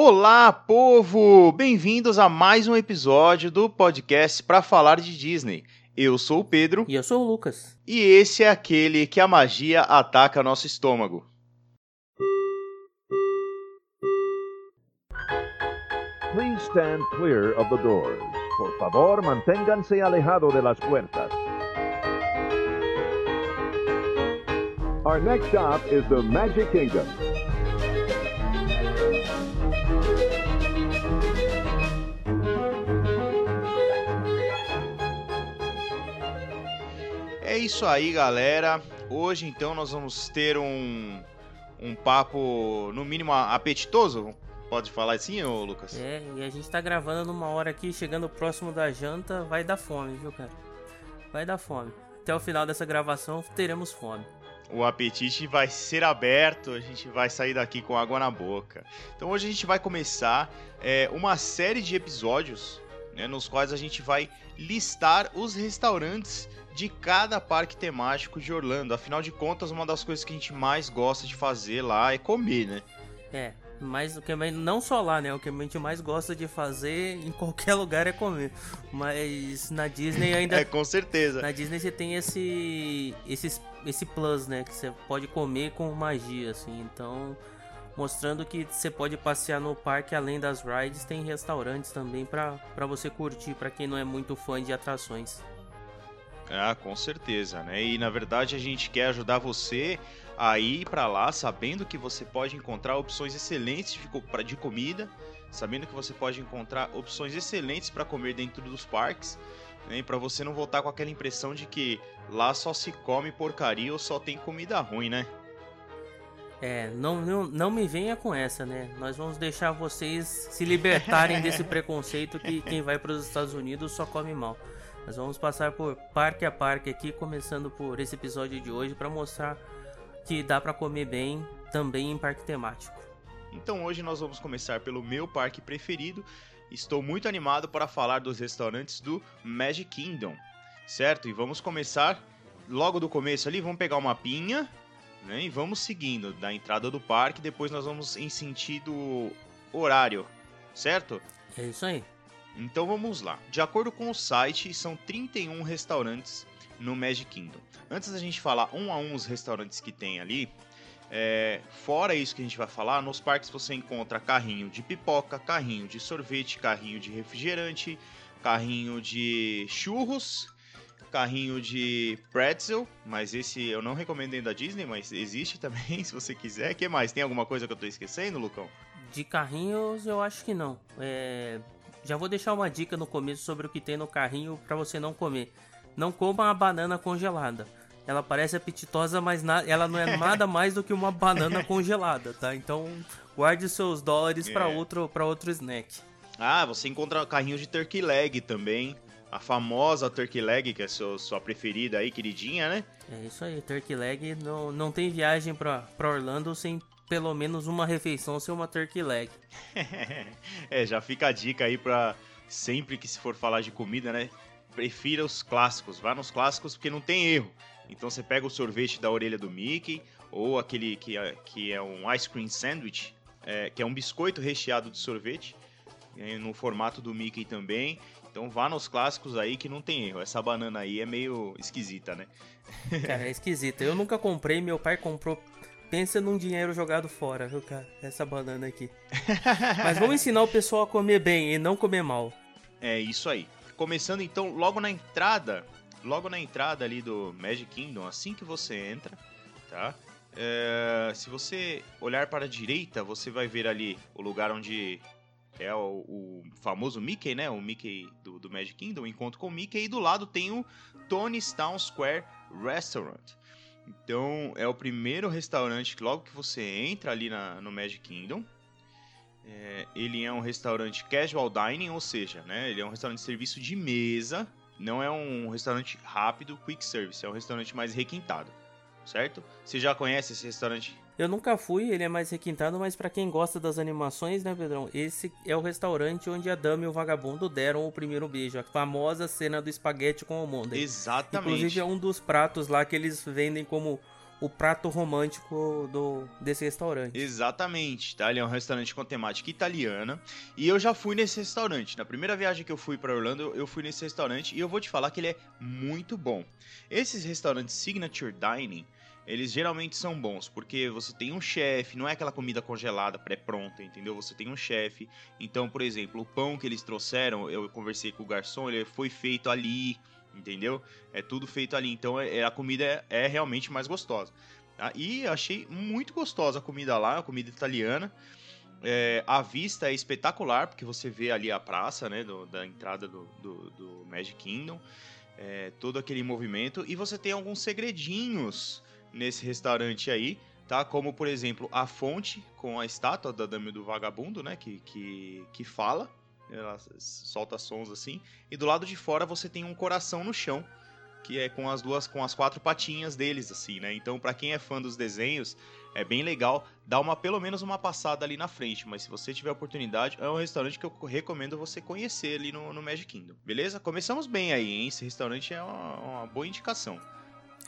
Olá, povo! Bem-vindos a mais um episódio do podcast para falar de Disney. Eu sou o Pedro. E eu sou o Lucas. E esse é aquele que a magia ataca nosso estômago. Please stand clear of the doors. Por favor, manténganse alejado de las puertas. Our next stop is the Magic Kingdom. É isso aí, galera. Hoje, então, nós vamos ter um, um papo, no mínimo, apetitoso. Pode falar assim, ô Lucas? É, e a gente tá gravando numa hora aqui, chegando próximo da janta, vai dar fome, viu, cara? Vai dar fome. Até o final dessa gravação teremos fome. O apetite vai ser aberto, a gente vai sair daqui com água na boca. Então hoje a gente vai começar é, uma série de episódios né, nos quais a gente vai listar os restaurantes de cada parque temático de Orlando. Afinal de contas, uma das coisas que a gente mais gosta de fazer lá é comer, né? É, mas o que não só lá, né? O que a gente mais gosta de fazer em qualquer lugar é comer. Mas na Disney ainda. é, com certeza. Na Disney você tem esse, esse, esse plus, né? Que você pode comer com magia, assim. Então, mostrando que você pode passear no parque além das rides, tem restaurantes também para você curtir, para quem não é muito fã de atrações. Ah, com certeza, né? E na verdade a gente quer ajudar você a ir para lá sabendo que você pode encontrar opções excelentes de, de comida, sabendo que você pode encontrar opções excelentes para comer dentro dos parques, né? para você não voltar com aquela impressão de que lá só se come porcaria ou só tem comida ruim, né? É, não, não, não me venha com essa, né? Nós vamos deixar vocês se libertarem desse preconceito que quem vai para os Estados Unidos só come mal. Nós vamos passar por parque a parque aqui, começando por esse episódio de hoje para mostrar que dá para comer bem também em parque temático. Então hoje nós vamos começar pelo meu parque preferido. Estou muito animado para falar dos restaurantes do Magic Kingdom, certo? E vamos começar logo do começo ali, vamos pegar uma pinha né, e vamos seguindo da entrada do parque, depois nós vamos em sentido horário, certo? É isso aí. Então vamos lá. De acordo com o site, são 31 restaurantes no Magic Kingdom. Antes da gente falar um a um os restaurantes que tem ali, é, fora isso que a gente vai falar, nos parques você encontra carrinho de pipoca, carrinho de sorvete, carrinho de refrigerante, carrinho de churros, carrinho de pretzel, mas esse eu não recomendo dentro da Disney, mas existe também se você quiser. Que mais? Tem alguma coisa que eu tô esquecendo, Lucão? De carrinhos eu acho que não. É, já vou deixar uma dica no começo sobre o que tem no carrinho para você não comer. Não coma a banana congelada. Ela parece apetitosa, mas ela não é nada mais do que uma banana congelada, tá? Então guarde seus dólares é. para outro, pra outro snack. Ah, você encontra carrinho de turkey leg também. A famosa turkey leg, que é sua, sua preferida aí, queridinha, né? É isso aí, turkey leg. Não, não tem viagem pra, pra Orlando sem pelo menos uma refeição ser uma turkey leg. é, já fica a dica aí pra sempre que se for falar de comida, né? Prefira os clássicos, vá nos clássicos porque não tem erro. Então você pega o sorvete da orelha do Mickey, ou aquele que é, que é um ice cream sandwich, é, que é um biscoito recheado de sorvete, é, no formato do Mickey também. Então vá nos clássicos aí que não tem erro. Essa banana aí é meio esquisita, né? Cara, é esquisita. Eu nunca comprei, meu pai comprou Pensa num dinheiro jogado fora, viu, cara? Essa banana aqui. Mas vamos ensinar o pessoal a comer bem e não comer mal. É isso aí. Começando então logo na entrada, logo na entrada ali do Magic Kingdom, assim que você entra, tá? É, se você olhar para a direita, você vai ver ali o lugar onde é o, o famoso Mickey, né? O Mickey do, do Magic Kingdom, o encontro com o Mickey, e do lado tem o Tony's Town Square Restaurant. Então, é o primeiro restaurante que logo que você entra ali na, no Magic Kingdom. É, ele é um restaurante casual dining, ou seja, né, ele é um restaurante de serviço de mesa. Não é um restaurante rápido, quick service, é um restaurante mais requintado, certo? Você já conhece esse restaurante? Eu nunca fui, ele é mais requintado, mas para quem gosta das animações, né, Pedrão? Esse é o restaurante onde a dama e o vagabundo deram o primeiro beijo, a famosa cena do espaguete com almôndega. Exatamente. Inclusive é um dos pratos lá que eles vendem como o prato romântico do desse restaurante. Exatamente, tá? Ele é um restaurante com temática italiana e eu já fui nesse restaurante. Na primeira viagem que eu fui para Orlando, eu fui nesse restaurante e eu vou te falar que ele é muito bom. Esses restaurantes signature dining, eles geralmente são bons, porque você tem um chefe, não é aquela comida congelada, pré-pronta, entendeu? Você tem um chefe. Então, por exemplo, o pão que eles trouxeram, eu conversei com o garçom, ele foi feito ali, entendeu? É tudo feito ali. Então, é, a comida é, é realmente mais gostosa. Tá? E achei muito gostosa a comida lá, a comida italiana. É, a vista é espetacular, porque você vê ali a praça, né, do, da entrada do, do, do Magic Kingdom. É, todo aquele movimento. E você tem alguns segredinhos nesse restaurante aí, tá? Como, por exemplo, a fonte com a estátua da Dama do Vagabundo, né? Que, que, que fala, ela solta sons assim. E do lado de fora você tem um coração no chão, que é com as duas, com as quatro patinhas deles, assim, né? Então, para quem é fã dos desenhos, é bem legal dar uma pelo menos uma passada ali na frente. Mas se você tiver oportunidade, é um restaurante que eu recomendo você conhecer ali no, no Magic Kingdom. Beleza? Começamos bem aí, hein? Esse restaurante é uma, uma boa indicação.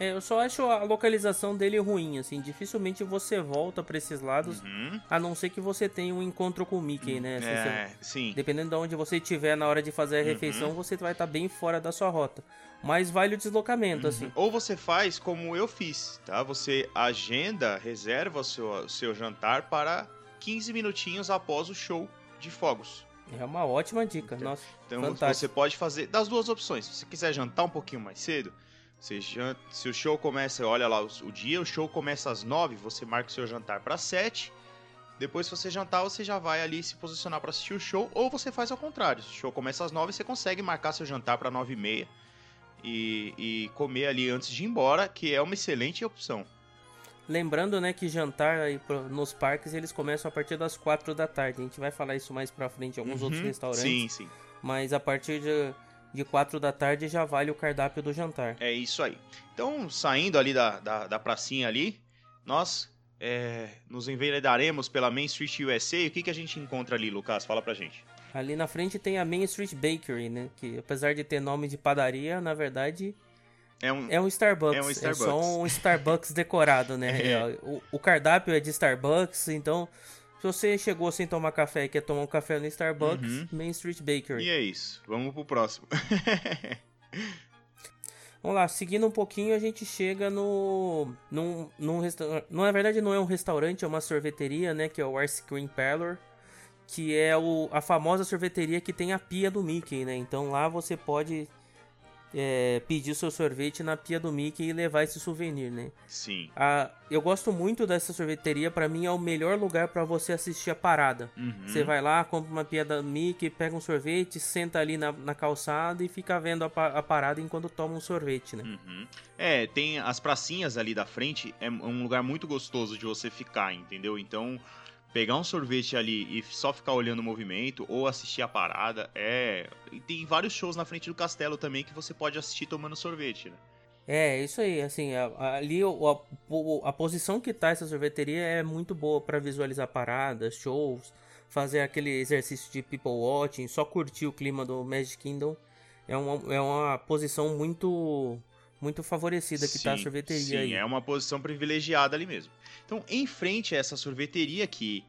É, eu só acho a localização dele ruim, assim. Dificilmente você volta para esses lados, uhum. a não ser que você tenha um encontro com o Mickey, né? Assim, é, você, sim. Dependendo de onde você estiver na hora de fazer a uhum. refeição, uhum. você vai estar tá bem fora da sua rota. Mas vale o deslocamento, uhum. assim. Ou você faz como eu fiz, tá? Você agenda, reserva o seu, seu jantar para 15 minutinhos após o show de fogos. É uma ótima dica, então, nossa. Então fantástico. você pode fazer das duas opções. Se você quiser jantar um pouquinho mais cedo, você janta, se o show começa, olha lá o, o, dia, o show começa às 9, você marca o seu jantar para 7. Depois, se você jantar, você já vai ali se posicionar para assistir o show, ou você faz ao contrário. Se o show começa às 9, você consegue marcar seu jantar para 9 e meia e, e comer ali antes de ir embora, que é uma excelente opção. Lembrando, né, que jantar aí nos parques eles começam a partir das 4 da tarde. A gente vai falar isso mais pra frente em alguns uhum, outros restaurantes. Sim, sim. Mas a partir de de 4 da tarde já vale o cardápio do jantar. É isso aí. Então, saindo ali da, da, da pracinha ali, nós é, nos enveredaremos pela Main Street USA. O que, que a gente encontra ali, Lucas? Fala pra gente. Ali na frente tem a Main Street Bakery, né? Que apesar de ter nome de padaria, na verdade é um, é um Starbucks. É, um Starbucks. é só um Starbucks decorado, né? É. O, o, cardápio é de Starbucks, então se você chegou sem tomar café e quer tomar um café no Starbucks, uhum. Main Street Bakery. E é isso. Vamos pro próximo. Vamos lá, seguindo um pouquinho, a gente chega no. Num, num restaurante. Na verdade, não é um restaurante, é uma sorveteria, né? Que é o Ice Cream Parlor. Que é o, a famosa sorveteria que tem a pia do Mickey, né? Então lá você pode é, pedir seu sorvete na pia do Mickey e levar esse souvenir, né? Sim. Ah, eu gosto muito dessa sorveteria, para mim é o melhor lugar para você assistir a parada. Uhum. Você vai lá, compra uma pia do Mickey, pega um sorvete, senta ali na, na calçada e fica vendo a, a, parada enquanto toma um sorvete, né? Uhum. É, tem as pracinhas ali da frente, é um lugar muito gostoso de você ficar, entendeu? Então pegar um sorvete ali e só ficar olhando o movimento ou assistir a parada é. E tem vários shows na frente do castelo também que você pode assistir tomando sorvete, né? É, isso aí, assim, ali a, a, posição que tá essa sorveteria é muito boa para visualizar paradas, shows, fazer aquele exercício de people watching, só curtir o clima do Magic Kingdom. É uma, é uma posição muito muito favorecida que sim, tá a sorveteria sim, aí. é uma posição privilegiada ali mesmo. Então, em frente a essa sorveteria que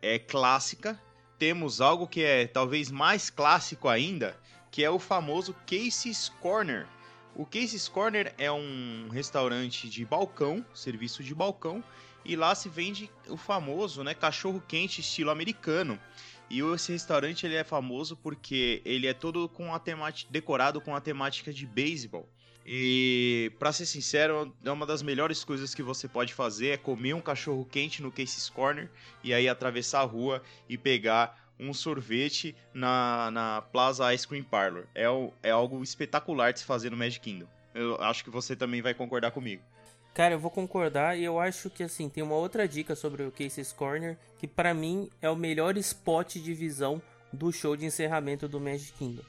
é clássica, temos algo que é talvez mais clássico ainda, que é o famoso Casey's Corner. O Casey's Corner é um restaurante de balcão, serviço de balcão, e lá se vende o famoso, né, cachorro quente estilo americano. E esse restaurante ele é famoso porque ele é todo com a temática decorado com a temática de beisebol. E, para ser sincero, é uma das melhores coisas que você pode fazer é comer um cachorro quente no Casey's Corner e aí atravessar a rua e pegar um sorvete na, na Plaza Ice Cream Parlor. É, é algo espetacular de se fazer no Magic Kingdom. Eu acho que você também vai concordar comigo. Cara, eu vou concordar e eu acho que assim, tem uma outra dica sobre o Casey's Corner que para mim é o melhor spot de visão do show de encerramento do Magic Kingdom.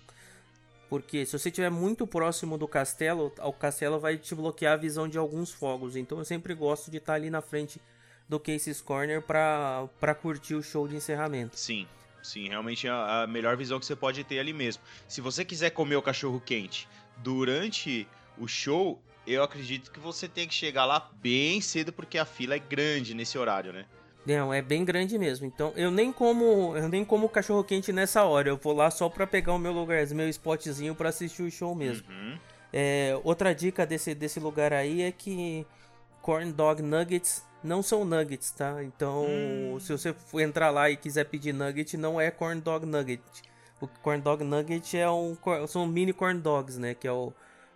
Porque se você estiver muito próximo do castelo, o castelo vai te bloquear a visão de alguns fogos. Então eu sempre gosto de estar ali na frente do Casey's Corner para curtir o show de encerramento. Sim, sim, realmente é a melhor visão que você pode ter ali mesmo. Se você quiser comer o cachorro quente durante o show, eu acredito que você tem que chegar lá bem cedo porque a fila é grande nesse horário, né? Não, é bem grande mesmo. Então, eu nem como, eu nem como cachorro quente nessa hora. Eu vou lá só pra pegar o meu lugar, meu spotzinho pra assistir o show mesmo. Uhum. É, outra dica desse, desse lugar aí é que corn dog nuggets não são nuggets, tá? Então, Hum. se você for entrar lá e quiser pedir nugget, não é corn dog nugget. O corn dog nugget é um são mini corn dogs, né, que é o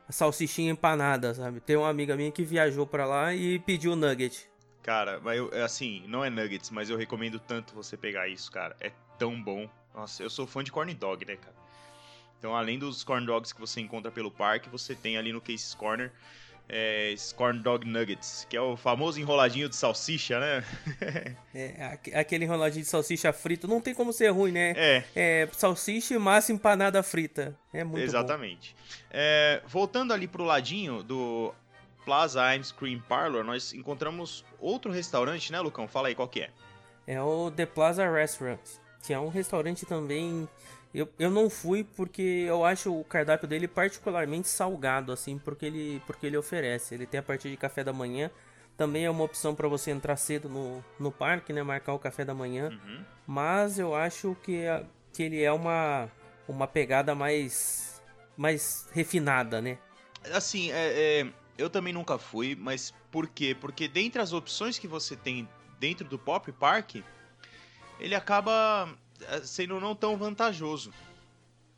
a salsichinha empanada, sabe? Tem uma amiga minha que viajou pra lá e pediu nugget. Cara, mas eu, assim, não é nuggets, mas eu recomendo tanto você pegar isso, cara. É tão bom. Nossa, eu sou fã de corn dog, né, cara? Então, além dos corn dogs que você encontra pelo parque, você tem ali no Cases Corner é, esses corn dog nuggets, que é o famoso enroladinho de salsicha, né? É, aque- aquele enroladinho de salsicha frito, não tem como ser ruim, né? É, É salsicha e massa empanada frita. É muito bom. exatamente. É, voltando ali pro ladinho do Plaza Ice Cream Parlor, nós encontramos outro restaurante, né, Lucão? Fala aí qual que é. É o The Plaza Restaurant, que é um restaurante também. Eu, eu não fui porque eu acho o cardápio dele particularmente salgado, assim, porque ele, porque ele oferece. Ele tem a partir de café da manhã. Também é uma opção para você entrar cedo no, no parque, né? Marcar o café da manhã. Uhum. Mas eu acho que, a- que ele é uma, uma pegada mais, mais refinada, né? Assim, é, é, eu também nunca fui, mas por quê? Porque dentre as opções que você tem dentro do Pop Park, ele acaba é, sendo não tão vantajoso.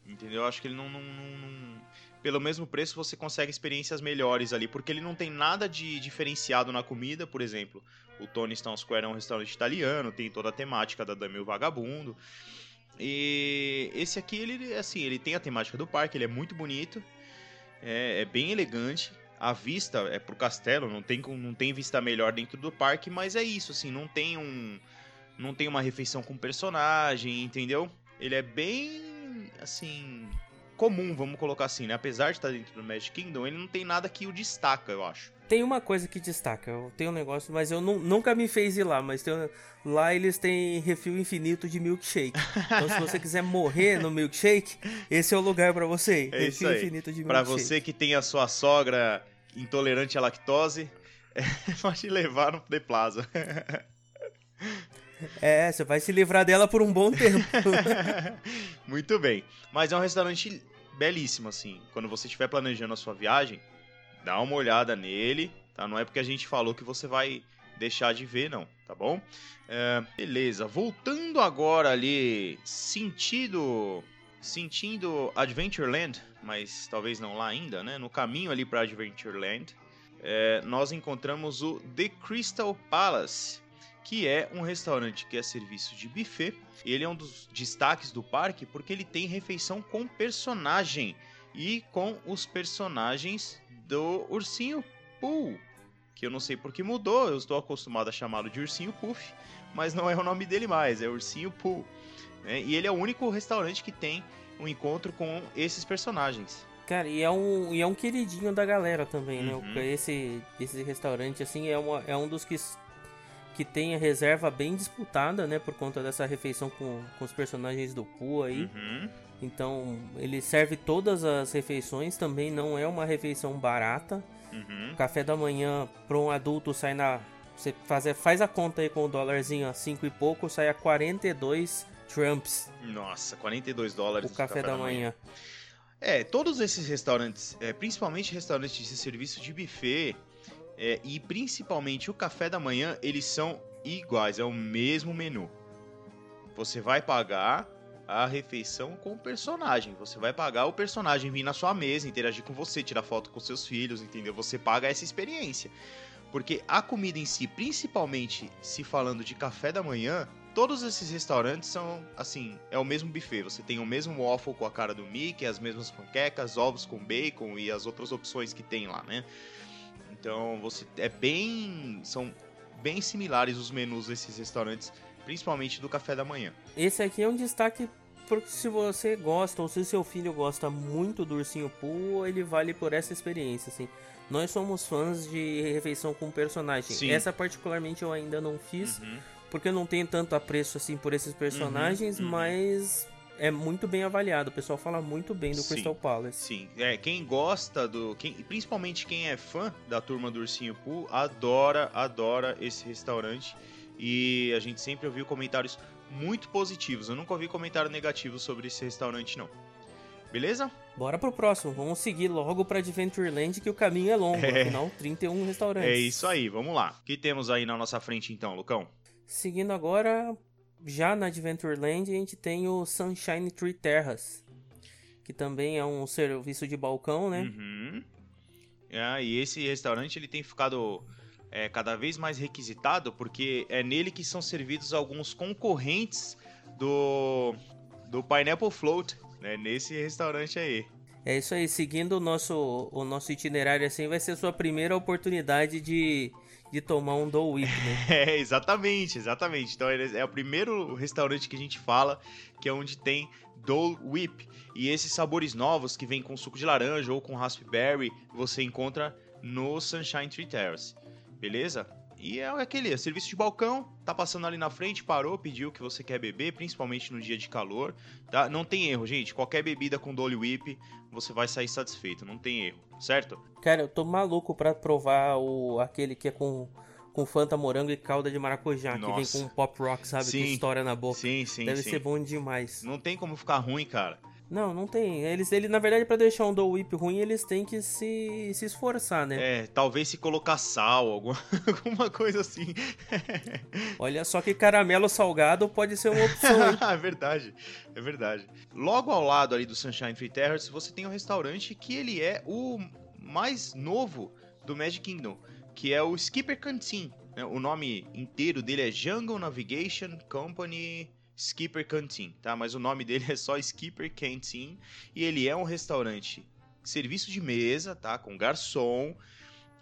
Entendeu? Eu acho que ele não, não- não- Pelo mesmo preço você consegue experiências melhores ali, porque ele não tem nada de diferenciado na comida, por exemplo. O Tony Stone Square é um restaurante italiano, tem toda a temática da Dame e o Vagabundo. E esse aqui, ele, assim, ele tem a temática do parque, ele é muito bonito. É, é bem elegante. A vista é pro castelo, não tem, não tem vista melhor dentro do parque, mas é isso, assim, não tem um. Não tem uma refeição com personagem, entendeu? Ele é bem. assim. comum, vamos colocar assim, né? Apesar de estar dentro do Magic Kingdom, ele não tem nada que o destaca, eu acho. Tem uma coisa que destaca, eu tenho um negócio, mas eu nu- nunca me fez ir lá, mas tem- lá eles têm refil infinito de milkshake. Então se você quiser morrer no milkshake, esse é o lugar pra você. É refil infinito de Pra milkshake. você que tem a sua sogra intolerante à lactose, pode levar no The Plaza. É, você vai se livrar dela por um bom tempo. Muito bem. Mas é um restaurante belíssimo, assim. Quando você estiver planejando a sua viagem, dá uma olhada nele, tá? Não é porque a gente falou que você vai deixar de ver, não, tá bom? É, beleza. Voltando agora ali, sentido... Sentindo Adventureland, mas talvez não lá ainda, né? No caminho ali para Adventureland, é, nós encontramos o The Crystal Palace, que é um restaurante que é serviço de buffet. Ele é um dos destaques do parque porque ele tem refeição com personagem e com os personagens do Ursinho Pooh, que eu não sei porque mudou, eu estou acostumado a chamá-lo de Ursinho Puff, mas não é o nome dele mais, é Ursinho Pooh. né? E ele é o único restaurante que tem um encontro com esses personagens. Cara, e é um, e é um queridinho da galera também, né? Uhum. O- Esse, esse restaurante, assim, é, uma, é um dos que, que tem a reserva bem disputada, né? Por conta dessa refeição com, com os personagens do Pooh aí. Uhum. Então, ele serve todas as refeições, também não é uma refeição barata. Uhum. Café da manhã para um adulto sai na. Você faz, faz a conta aí com o dólarzinho a 5 e pouco, sai a 42 Trumps Nossa, 42 dólares o café, da, manhã. É, todos esses restaurantes, é, principalmente restaurantes de serviço de buffet, é, e principalmente o café da manhã, eles são iguais, é o mesmo menu. Você vai pagar a refeição com o personagem. Você vai pagar o personagem vir na sua mesa, interagir com você, tirar foto com seus filhos, entendeu? Você paga essa experiência. Porque a comida em si, principalmente se falando de café da manhã, todos esses restaurantes são assim, é o mesmo buffet. Você tem o mesmo waffle com a cara do Mickey, as mesmas panquecas, ovos com bacon e as outras opções que tem lá, né? Então, você é bem são bem similares os menus desses restaurantes, principalmente do café da manhã. Esse aqui é um destaque porque se você gosta ou se seu filho gosta muito do Ursinho Pooh, ele vale por essa experiência, assim. Nós somos fãs de refeição com personagem. Sim. Essa particularmente eu ainda não fiz, Uhum. porque eu não tenho tanto apreço assim por esses personagens, uhum. mas é muito bem avaliado. O pessoal fala muito bem do Sim. Crystal Palace. Sim, é, quem gosta do. Quem, principalmente quem é fã da turma do Ursinho Poo, adora, adora esse restaurante. E a gente sempre ouviu comentários muito positivos. Eu nunca ouvi comentário negativo sobre esse restaurante, não. Beleza? Bora pro próximo. Vamos seguir logo pra Adventureland, que o caminho é longo. É. Afinal, 31 restaurantes. É isso aí, vamos lá. O que temos aí na nossa frente então, Lucão? Seguindo agora, já na Adventureland, a gente tem o Sunshine Tree Terras. Que também é um serviço de balcão, né? Uhum. É, e esse restaurante ele tem ficado é, cada vez mais requisitado porque é nele que são servidos alguns concorrentes do do Pineapple Float, né? Nesse restaurante aí. É isso aí, seguindo o nosso, o nosso itinerário assim, vai ser a sua primeira oportunidade de, de tomar um Dole Whip, né? É, exatamente, exatamente. Então é o primeiro restaurante que a gente fala que é onde tem Dole Whip. E esses sabores novos que vem com suco de laranja ou com raspberry, você encontra no Sunshine Tree Terrace. Beleza? E é aquele é serviço de balcão, tá passando ali na frente, parou, pediu o que você quer beber, principalmente no dia de calor, tá? Não tem erro, gente. Qualquer bebida com Dole Whip, você vai sair satisfeito, não tem erro, certo? Cara, eu tô maluco pra provar o, aquele que é com, com Fanta morango e calda de maracujá, Nossa. que vem com pop rock, sabe? Sim. Que estoura na boca. Sim, sim, Deve sim. ser bom demais. Não tem como ficar ruim, cara. Não, não tem. Eles, ele, na verdade, pra deixar um Dole Whip ruim, eles têm que se, se esforçar, né? É, talvez se colocar sal, alguma, alguma coisa assim. Olha só que caramelo salgado pode ser uma opção, é verdade, é verdade. Logo ao lado ali do Sunshine Free Terrace, você tem um restaurante que ele é o mais novo do Magic Kingdom, que é o Skipper Canteen. né? O nome inteiro dele é Jungle Navigation Company Skipper Canteen, tá? Mas o nome dele é só Skipper Canteen e ele é um restaurante serviço de mesa, tá? Com garçom.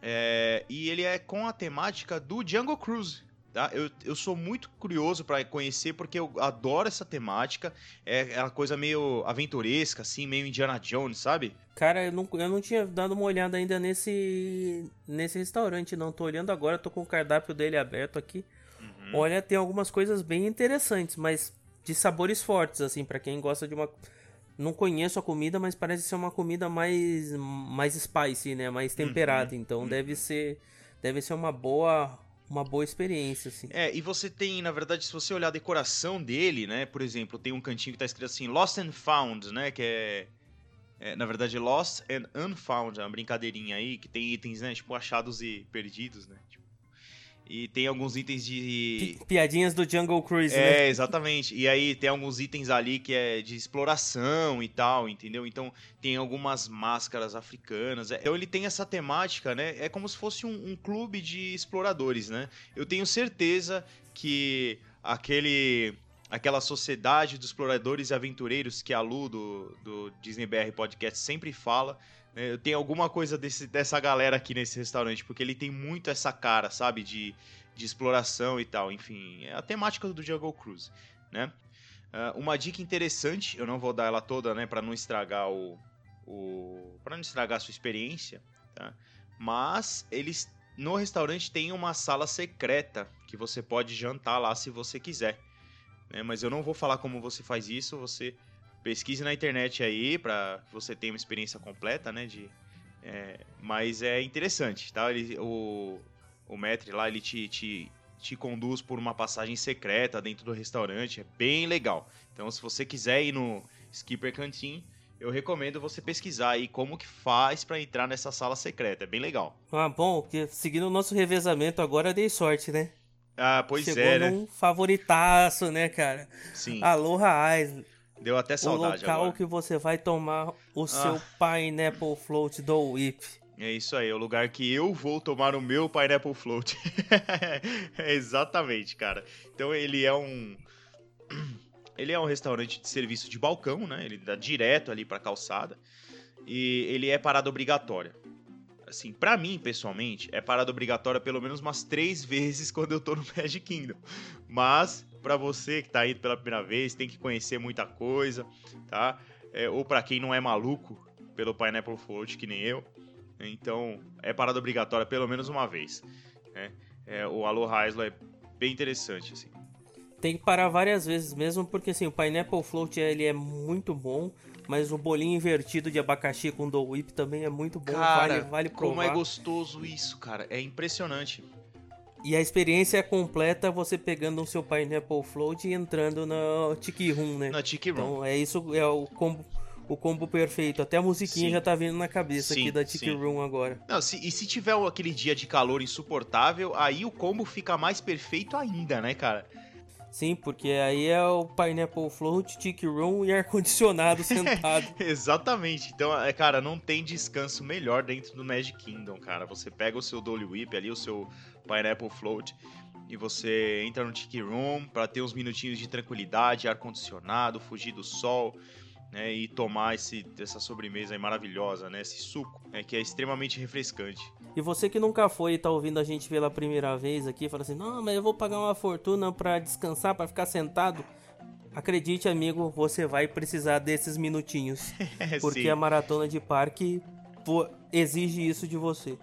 é, e ele é com a temática do Jungle Cruise. Tá? Eu, eu sou muito curioso para conhecer porque eu adoro essa temática. É é uma coisa meio aventuresca, assim, meio Indiana Jones, sabe? Cara, eu não, eu não tinha dado uma olhada ainda nesse, nesse restaurante, não. Tô olhando agora, tô com o cardápio dele aberto aqui. Uhum. Olha, tem algumas coisas bem interessantes, mas de sabores fortes, assim, pra quem gosta de uma. Não conheço a comida, mas parece ser uma comida mais mais spicy, né? Mais temperada. então deve ser deve ser uma boa uma boa experiência, assim. É, e você tem, na verdade, se você olhar a decoração dele, né? Por exemplo, tem um cantinho que tá escrito assim, Lost and Found, né? Que é, é, na verdade, Lost and Unfound, é uma brincadeirinha aí, que tem itens, né? Tipo, achados e perdidos, né? Tipo, e tem alguns itens de... Pi- Piadinhas do Jungle Cruise, né? É, exatamente. E aí tem alguns itens ali que é de exploração e tal, entendeu? Então tem algumas máscaras africanas. É, Então ele tem essa temática, né? É como se fosse um, um clube de exploradores, né? Eu tenho certeza que aquele aquela sociedade dos exploradores e aventureiros que a Lu do, do Disney BR Podcast sempre fala. Né? Tenho alguma coisa desse, dessa galera aqui nesse restaurante, porque ele tem muito essa cara, sabe? De, de exploração e tal. Enfim, é a temática do Jungle Cruise, né? Ah, uma dica interessante, eu não vou dar ela toda, né, para não estragar o, o para não estragar a sua experiência, tá? Mas eles no restaurante tem uma sala secreta que você pode jantar lá se você quiser, né? Mas eu não vou falar como você faz isso, você pesquise na internet aí para você ter uma experiência completa, né, de é, mas é interessante, tá? Ele, o, o Metri lá, ele te, te, te conduz por uma passagem secreta dentro do restaurante, é bem legal. Então, se você quiser ir no Skipper Canteen, eu recomendo você pesquisar aí como que faz pra entrar nessa sala secreta, é bem legal. Ah, bom, que seguindo o nosso revezamento agora dei sorte, né? Ah, pois Chegou é, né? num favoritaço, né, cara? Sim, Aloha Eyes, deu até o saudade local agora. que você vai tomar o seu Pineapple Float do Whip. É isso aí, é o lugar que eu vou tomar o meu Pineapple Float. exatamente, cara. Então ele é um. Ele é um restaurante de serviço de balcão, né? Ele dá direto ali pra calçada. E ele é parada obrigatória. Assim, pra mim, pessoalmente, é parada obrigatória pelo menos umas três vezes quando eu tô no Magic Kingdom. Mas, pra você que tá indo pela primeira vez, tem que conhecer muita coisa, tá? É, ou pra quem não é maluco pelo Pineapple Float, que nem eu, então, é parada obrigatória pelo menos uma vez. né? É, o Aloha Isla é bem interessante, assim. Tem que parar várias vezes mesmo, porque assim, o Pineapple Float ele é muito bom, mas o bolinho invertido de abacaxi com Dole Whip também é muito bom, Cara, vale, vale provar. como é gostoso isso, cara. É impressionante. E a experiência é completa você pegando o seu Pineapple Float e entrando no Tiki Room, né? Na Tiki Room. Então é isso, é o combo, o combo perfeito. Até a musiquinha Sim. já tá vindo na cabeça Sim, aqui da Tiki sim. Room agora. Não, se- e se tiver aquele dia de calor insuportável, aí o combo fica mais perfeito ainda, né, cara? Sim, porque aí é o Pineapple Float, Tiki Room e ar-condicionado sentado. Exatamente. Então, é, cara, não tem descanso melhor dentro do Magic Kingdom, cara. Você pega o seu Dolly Whip ali, o seu Pineapple Float, e você entra no Tiki Room pra ter uns minutinhos de tranquilidade, ar-condicionado, fugir do sol, né? E tomar esse, essa sobremesa maravilhosa, né? Esse suco, né, que é extremamente refrescante. E você que nunca foi e tá ouvindo a gente pela primeira vez aqui, fala assim: não, mas eu vou pagar uma fortuna pra descansar, pra ficar sentado. Acredite, amigo, você vai precisar desses minutinhos. Porque Sim. a maratona de parque exige isso de você.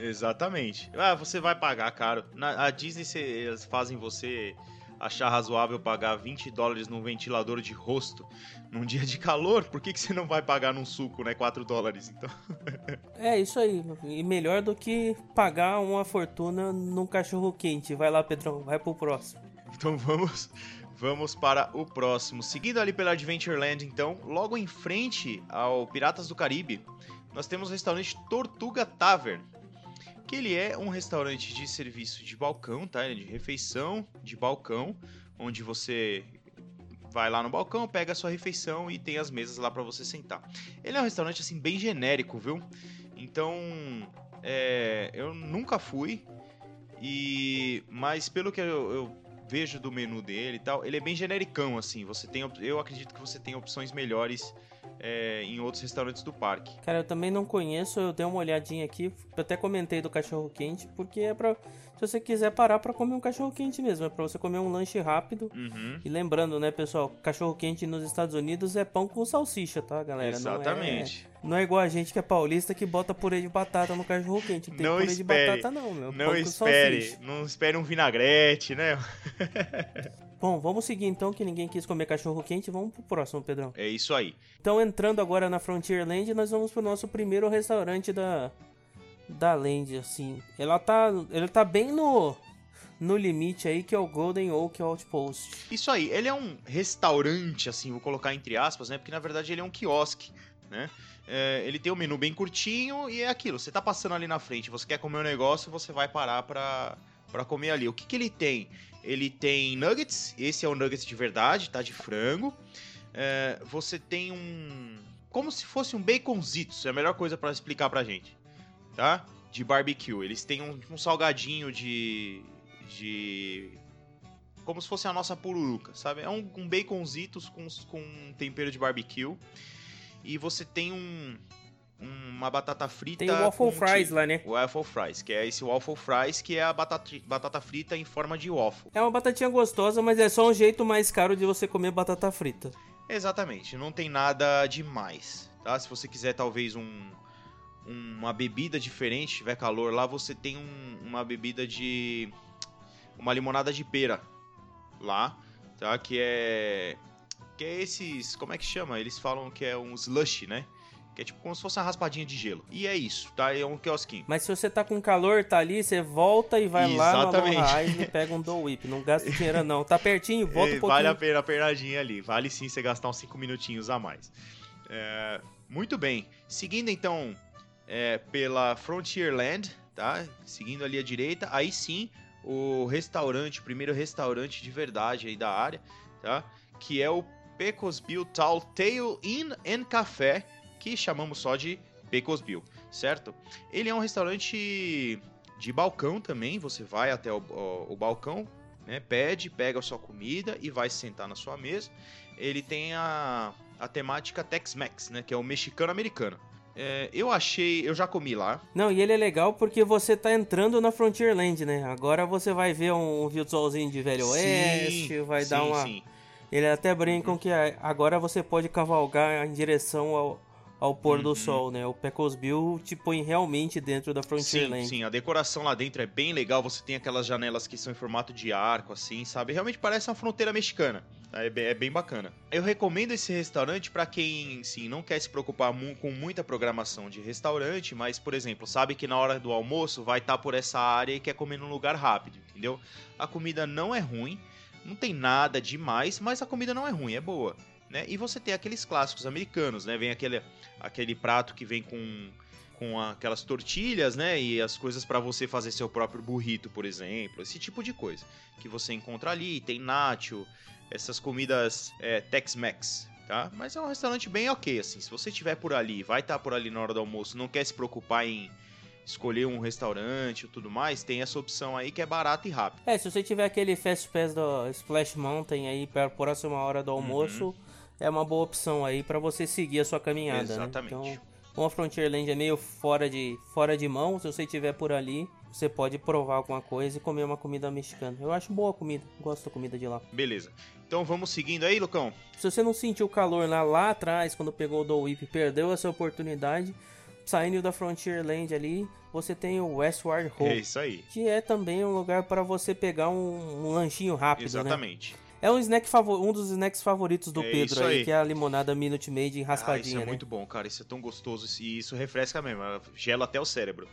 Exatamente. Ah, você vai pagar caro. Na, a Disney, cê- eles fazem você achar razoável pagar 20 dólares num ventilador de rosto num dia de calor. Por que, que você não vai pagar num suco, né? 4 dólares, então. É isso aí. E melhor do que pagar uma fortuna num cachorro quente. Vai lá, Pedrão, vai pro próximo. Então vamos, vamos para o próximo. Seguindo ali pela Adventureland, então, logo em frente ao Piratas do Caribe, nós temos o restaurante Tortuga Tavern. Que ele é um restaurante de serviço de balcão, tá? É De refeição de balcão, onde você vai lá no balcão, pega a sua refeição e tem as mesas lá para você sentar. Ele é um restaurante assim bem genérico, viu? Então, é, eu nunca fui e mas pelo que eu, eu vejo do menu dele e tal, ele é bem genericão assim. Você tem, eu acredito que você tem opções melhores é, em outros restaurantes do parque. Cara, eu também não conheço, eu dei uma olhadinha aqui, eu até comentei do cachorro quente, porque é pra. Se você quiser parar pra comer um cachorro quente mesmo, é pra você comer um lanche rápido. Uhum. E lembrando, né, pessoal, cachorro quente nos Estados Unidos é pão com salsicha, tá, galera? Não é- Exatamente. Não é, igual a gente que é paulista que bota purê de batata no cachorro quente. Não tem Não purê espere. de batata não, meu. Não pão com espere, salsicha. não espere um vinagrete, né? Bom, vamos seguir então, que ninguém quis comer cachorro quente. Vamos pro próximo, Pedrão. É isso aí. Então, entrando agora na Frontierland, nós vamos pro nosso primeiro restaurante da da Land, assim. Ela tá, ele tá bem no no limite aí que é o Golden Oak Outpost. Isso aí, ele é um restaurante, assim, vou colocar entre aspas, né? Porque na verdade ele é um quiosque, né? É, ele tem um menu bem curtinho e é aquilo. Você tá passando ali na frente, você quer comer um negócio, você vai parar pra, pra comer ali. O que, que ele tem? Ele tem nuggets, esse é o nuggets de verdade, tá? De frango. É, você tem um. Como se fosse um baconzitos, é a melhor coisa pra explicar pra gente, tá? De barbecue. Eles têm um, um salgadinho de. de como se fosse a nossa pururuca, sabe? É um, um baconzitos com, com um tempero de barbecue. E você tem um, uma batata frita. Tem o Waffle Fries lá, né? Waffle Fries, que é esse Waffle Fries, que é a batata, batata frita em forma de waffle. É uma batatinha gostosa, mas é só um jeito mais caro de você comer batata frita. Exatamente, não tem nada demais, tá? Se você quiser talvez um, uma bebida diferente, tiver calor lá, você tem um- uma bebida de uma limonada de pera lá, tá? Que é que é esses, como é que chama? Eles falam que é um slush, né? Que é tipo como se fosse uma raspadinha de gelo. E é isso, tá? É um quiosquinho. Mas se você tá com calor, tá ali, você volta e vai lá no Exatamente. Aloha Eyes e pega um Dole Whip. Não gasta dinheiro não. Tá pertinho, volta um pouquinho. Vale a pena a pernadinha ali. Vale sim você gastar uns 5 minutinhos a mais. É, muito bem. Seguindo então é, pela Frontierland, tá? Seguindo ali à direita, aí sim o restaurante, o primeiro restaurante de verdade aí da área, tá? Que é o Pecosville Tall Tale Inn and Café, que chamamos só de Pecosville, certo? Ele é um restaurante de balcão também, você vai até o, o- o balcão, né? Pede, pega a sua comida e vai se sentar na sua mesa. Ele tem a, a temática Tex-Mex, né? Que é o mexicano-americano. É, eu achei, eu já comi lá. Não, e ele é legal porque você tá entrando na Frontierland, né? Agora você vai ver um visualzinho de Velho Oeste, vai sim, dar uma... sim. Ele até brincam que a- agora você pode cavalgar em direção ao, ao pôr do sol, né? O Pecosville te põe realmente dentro da Frontierland. Sim, sim, a decoração lá dentro é bem legal. Você tem aquelas janelas que são em formato de arco, assim, sabe? Realmente parece uma fronteira mexicana. É bem, é bem bacana. Eu recomendo esse restaurante para quem, sim, não quer se preocupar com muita programação de restaurante, mas, por exemplo, sabe que na hora do almoço vai estar tá por essa área e quer comer num lugar rápido, entendeu? A comida não é ruim, não tem nada demais, mas a comida não é ruim, é boa. Né? E você tem aqueles clássicos americanos, né? Vem aquele, aquele prato que vem com, com aquelas tortilhas, né? E as coisas para você fazer seu próprio burrito, por exemplo. Esse tipo de coisa que você encontra ali. Tem nacho, essas comidas é, Tex-Mex, tá? Mas é um restaurante bem ok, assim. Se você estiver por ali, vai estar tá por ali na hora do almoço, não quer se preocupar em escolher um restaurante e tudo mais, tem essa opção aí que é barata e rápida. É, se você tiver aquele Fast Pass do Splash Mountain aí para a próxima hora do almoço, uhum é uma boa opção aí para você seguir a sua caminhada. Né? Exatamente. Né? Então, como a Frontierland é meio fora de, fora de mão, se você estiver por ali, você pode provar alguma coisa e comer uma comida mexicana. Eu acho boa a comida, gosto da comida de lá. Beleza. Então vamos seguindo aí, Lucão. Se você não sentiu calor lá, lá atrás, quando pegou o Do Whip, perdeu essa oportunidade, saindo da Frontierland ali, você tem o Westward Ho. É isso aí. Que é também um lugar para você pegar um, um lanchinho rápido, né? Exatamente. Né? É um, snack um dos snacks favoritos do é Pedro aí, aí, que é a limonada Minute Maid raspadinha, ah, isso é né? muito bom, cara. Isso é tão gostoso e isso refresca mesmo. Gela até o cérebro.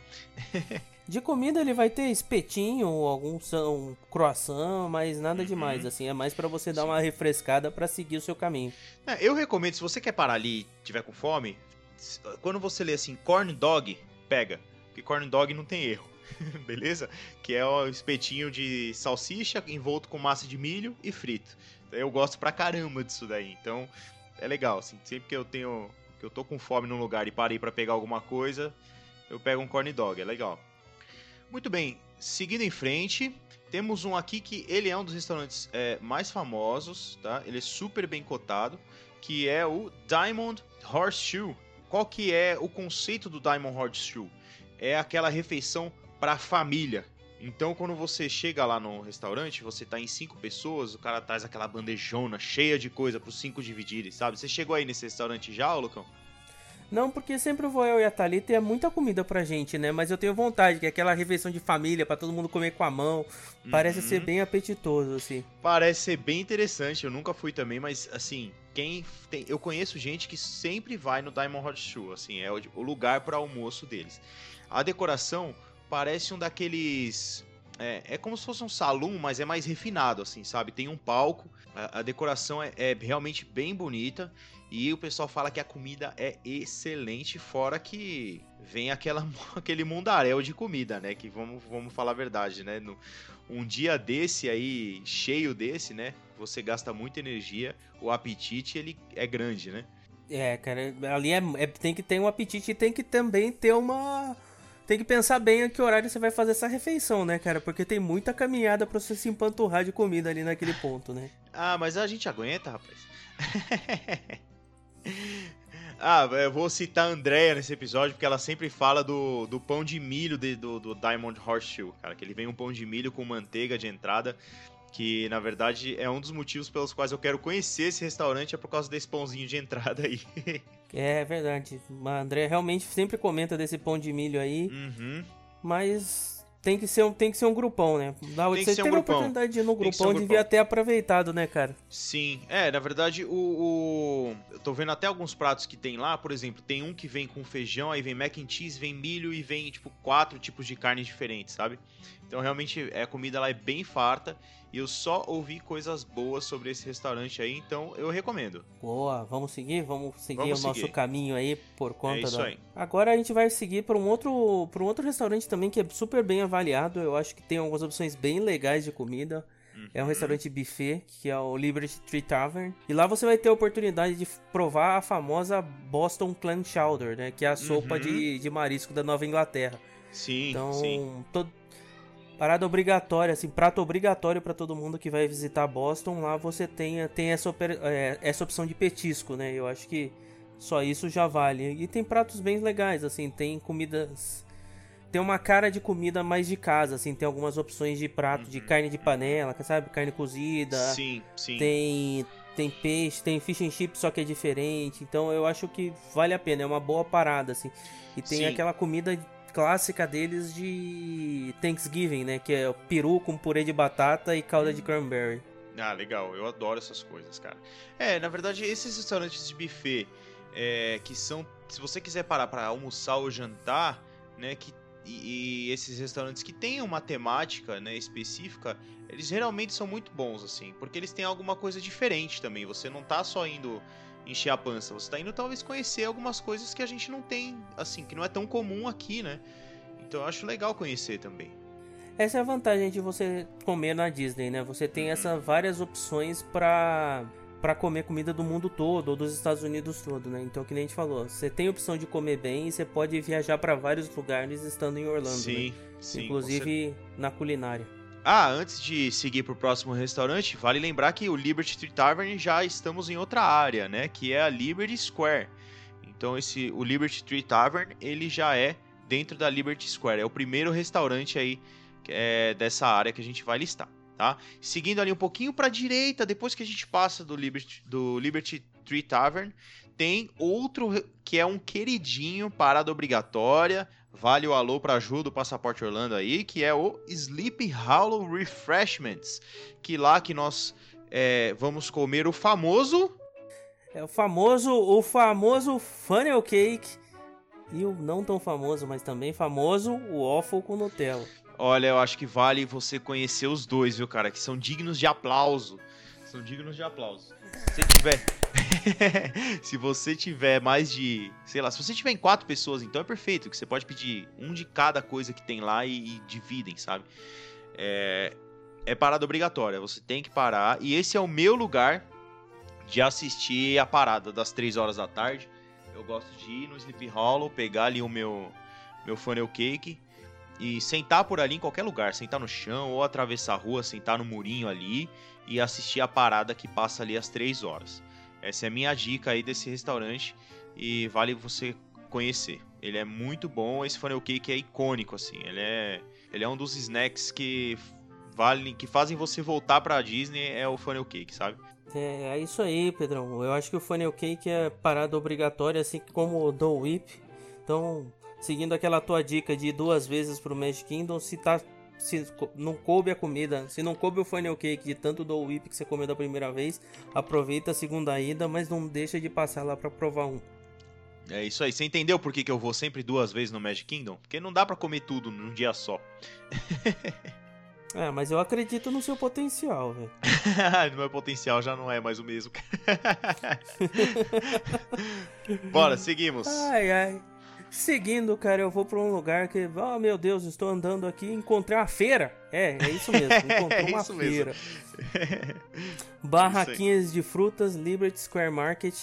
De comida ele vai ter espetinho, algum um croissant, mas nada uhum. demais, assim. É mais para você dar Sim. uma refrescada para seguir o seu caminho. É, eu recomendo, se você quer parar ali e tiver com fome, quando você lê assim, corn dog, pega. Porque corn dog não tem erro. beleza? Que é o espetinho de salsicha envolto com massa de milho e frito. Eu gosto pra caramba disso daí. Então, é legal, assim, sempre que eu tenho que eu tô com fome num lugar e parei para pegar alguma coisa, eu pego um corn dog, é legal. Muito bem, seguindo em frente, temos um aqui que ele é um dos restaurantes é, mais famosos, tá? Ele é super bem cotado, que é o Diamond Horseshoe. Qual que é o conceito do Diamond Horseshoe? É aquela refeição para a família. Então, quando você chega lá no restaurante, você tá em cinco pessoas, o cara traz aquela bandejona cheia de coisa para os cinco dividirem, sabe? Você chegou aí nesse restaurante já, Lucão? Não, porque sempre vou eu e a Thalita e é muita comida pra gente, né? Mas eu tenho vontade, que é aquela refeição de família, para todo mundo comer com a mão. Parece uhum. ser bem apetitoso, assim. Parece ser bem interessante, eu nunca fui também, mas assim, quem tem. Eu conheço gente que sempre vai no Diamond Hot Shoe, assim, é o, o lugar para almoço deles. A decoração parece um daqueles. É, é como se fosse um salão, mas é mais refinado, assim, sabe? Tem um palco, a, a decoração é, é, realmente bem bonita. E o pessoal fala que a comida é excelente, fora que vem aquela, aquele mundaréu de comida, né? Que vamos, vamos falar a verdade, né? No, um dia desse aí, cheio desse, né? Você gasta muita energia, o apetite ele é grande, né? É, cara, ali é, é, tem que ter um apetite e tem que também ter uma tem que pensar bem a que horário você vai fazer essa refeição, né, cara? Porque tem muita caminhada pra você se empanturrar de comida ali naquele ponto, né? Ah, mas a gente aguenta, rapaz. ah, eu vou citar a Andrea nesse episódio, porque ela sempre fala do, do pão de milho de, do, do Diamond Horseshoe, cara. Que ele vem um pão de milho com manteiga de entrada que na verdade é um dos motivos pelos quais eu quero conhecer esse restaurante é por causa desse pãozinho de entrada aí. é verdade. O André realmente sempre comenta desse pão de milho aí. Uhum. Mas tem que ser um, tem que ser um grupão, né? Da tem você teve um a oportunidade de ir no grupão, um devia ter aproveitado, né, cara? Sim, é, na verdade, o, o, Eu tô vendo até alguns pratos que tem lá, por exemplo, tem um que vem com feijão, aí vem mac and cheese, vem milho e vem, tipo, quatro tipos de carne diferentes, sabe? Então, realmente, é, a comida lá é bem farta. E eu só ouvi coisas boas sobre esse restaurante aí, então eu recomendo. Boa, vamos seguir? Vamos seguir vamos o nosso caminho aí por conta é isso da... aí. Agora a gente vai seguir para um outro para um outro restaurante também que é super bem avaliado. Eu acho que tem algumas opções bem legais de comida. Uhum. É um restaurante buffet, que é o Liberty Tree Tavern. E lá você vai ter a oportunidade de provar a famosa Boston Clam Chowder, né? Que é a sopa uhum. de, de marisco da Nova Inglaterra. Sim, então, sim. Todo, parada obrigatória, assim, prato obrigatório para todo mundo que vai visitar Boston. Lá você tem, tem essa, é, essa opção de petisco, né? Eu acho que só isso já vale. E tem pratos bem legais, assim, tem comidas. Tem uma cara de comida mais de casa, assim, tem algumas opções de prato uhum. de carne de panela, sabe? Carne cozida. Sim, sim. Tem tem peixe, tem fish and chips, só que é diferente. Então eu acho que vale a pena, é uma boa parada, assim. E tem Sim. aquela comida clássica deles de Thanksgiving, né? Que é o peru com purê de batata e calda de cranberry. Ah, legal. Eu adoro essas coisas, cara. É, na verdade, esses restaurantes de buffet é, que são, se você quiser parar para almoçar ou jantar, né, que e, e, esses restaurantes que têm uma temática, né, específica, eles realmente são muito bons assim, porque eles têm alguma coisa diferente também. Você não tá só indo encher a pança, você tá indo talvez conhecer algumas coisas que a gente não tem, assim, que não é tão comum aqui, né? Então eu acho legal conhecer também. Essa é a vantagem de você comer na Disney, né? Você tem essas várias opções para para comer comida do mundo todo ou dos Estados Unidos todo, né? Então, que nem a gente falou, você tem a opção de comer bem e você pode viajar para vários lugares estando em Orlando, sim, né? sim, inclusive na culinária. Ah, antes de seguir pro próximo restaurante, vale lembrar que o Liberty Tree Tavern já estamos em outra área, né? Que é a Liberty Square. Então esse o Liberty Tree Tavern ele já é dentro da Liberty Square. É o primeiro restaurante aí é, dessa área que a gente vai listar tá? Seguindo ali um pouquinho para a direita, depois que a gente passa do Liberty, do Liberty Tree Tavern, tem outro que é um queridinho, parada obrigatória, vale o alô para ajuda do Passaporte Orlando aí, que é o Sleepy Hollow Refreshments, que lá que nós é, vamos comer o famoso... É o famoso, o famoso funnel cake e o não tão famoso, mas também famoso, o waffle com Nutella. Olha, eu acho que vale você conhecer os dois, viu, cara? Que são dignos de aplauso. São dignos de aplauso. Se tiver. se você tiver mais de. Sei lá, se você tiver em quatro pessoas, então é perfeito. Que você pode pedir um de cada coisa que tem lá e, e dividem, sabe? É, é parada obrigatória. Você tem que parar. E esse é o meu lugar de assistir a parada das três horas da tarde. Eu gosto de ir no Sleepy Hollow, pegar ali o meu, meu funnel cake e sentar por ali em qualquer lugar, sentar no chão ou atravessar a rua, sentar no murinho ali e assistir a parada que passa ali às 3 horas. Essa é a minha dica aí desse restaurante e vale você conhecer. Ele é muito bom, esse funnel cake é icônico assim. Ele é, ele é um dos snacks que valem, que fazem você voltar para Disney é o funnel cake, sabe? É, é isso aí, Pedrão. Eu acho que o funnel cake é parada obrigatória assim como o Dole Whip. Então, seguindo aquela tua dica de duas vezes pro Magic Kingdom, se tá se não coube a comida, se não coube o funnel cake de tanto do whip que você comeu da primeira vez, aproveita a segunda ida, mas não deixa de passar lá para provar um. É isso aí. Você entendeu por que, que eu vou sempre duas vezes no Magic Kingdom? Porque não dá para comer tudo num dia só. É, mas eu acredito no seu potencial, velho. no meu potencial já não é mais o mesmo. Bora, seguimos. Ai, ai. Seguindo, cara, eu vou pra um lugar que, oh meu Deus, estou andando aqui e encontrei uma feira. É, é isso mesmo, encontrei uma É feira. Barraquinhas de frutas, Liberty Square Market.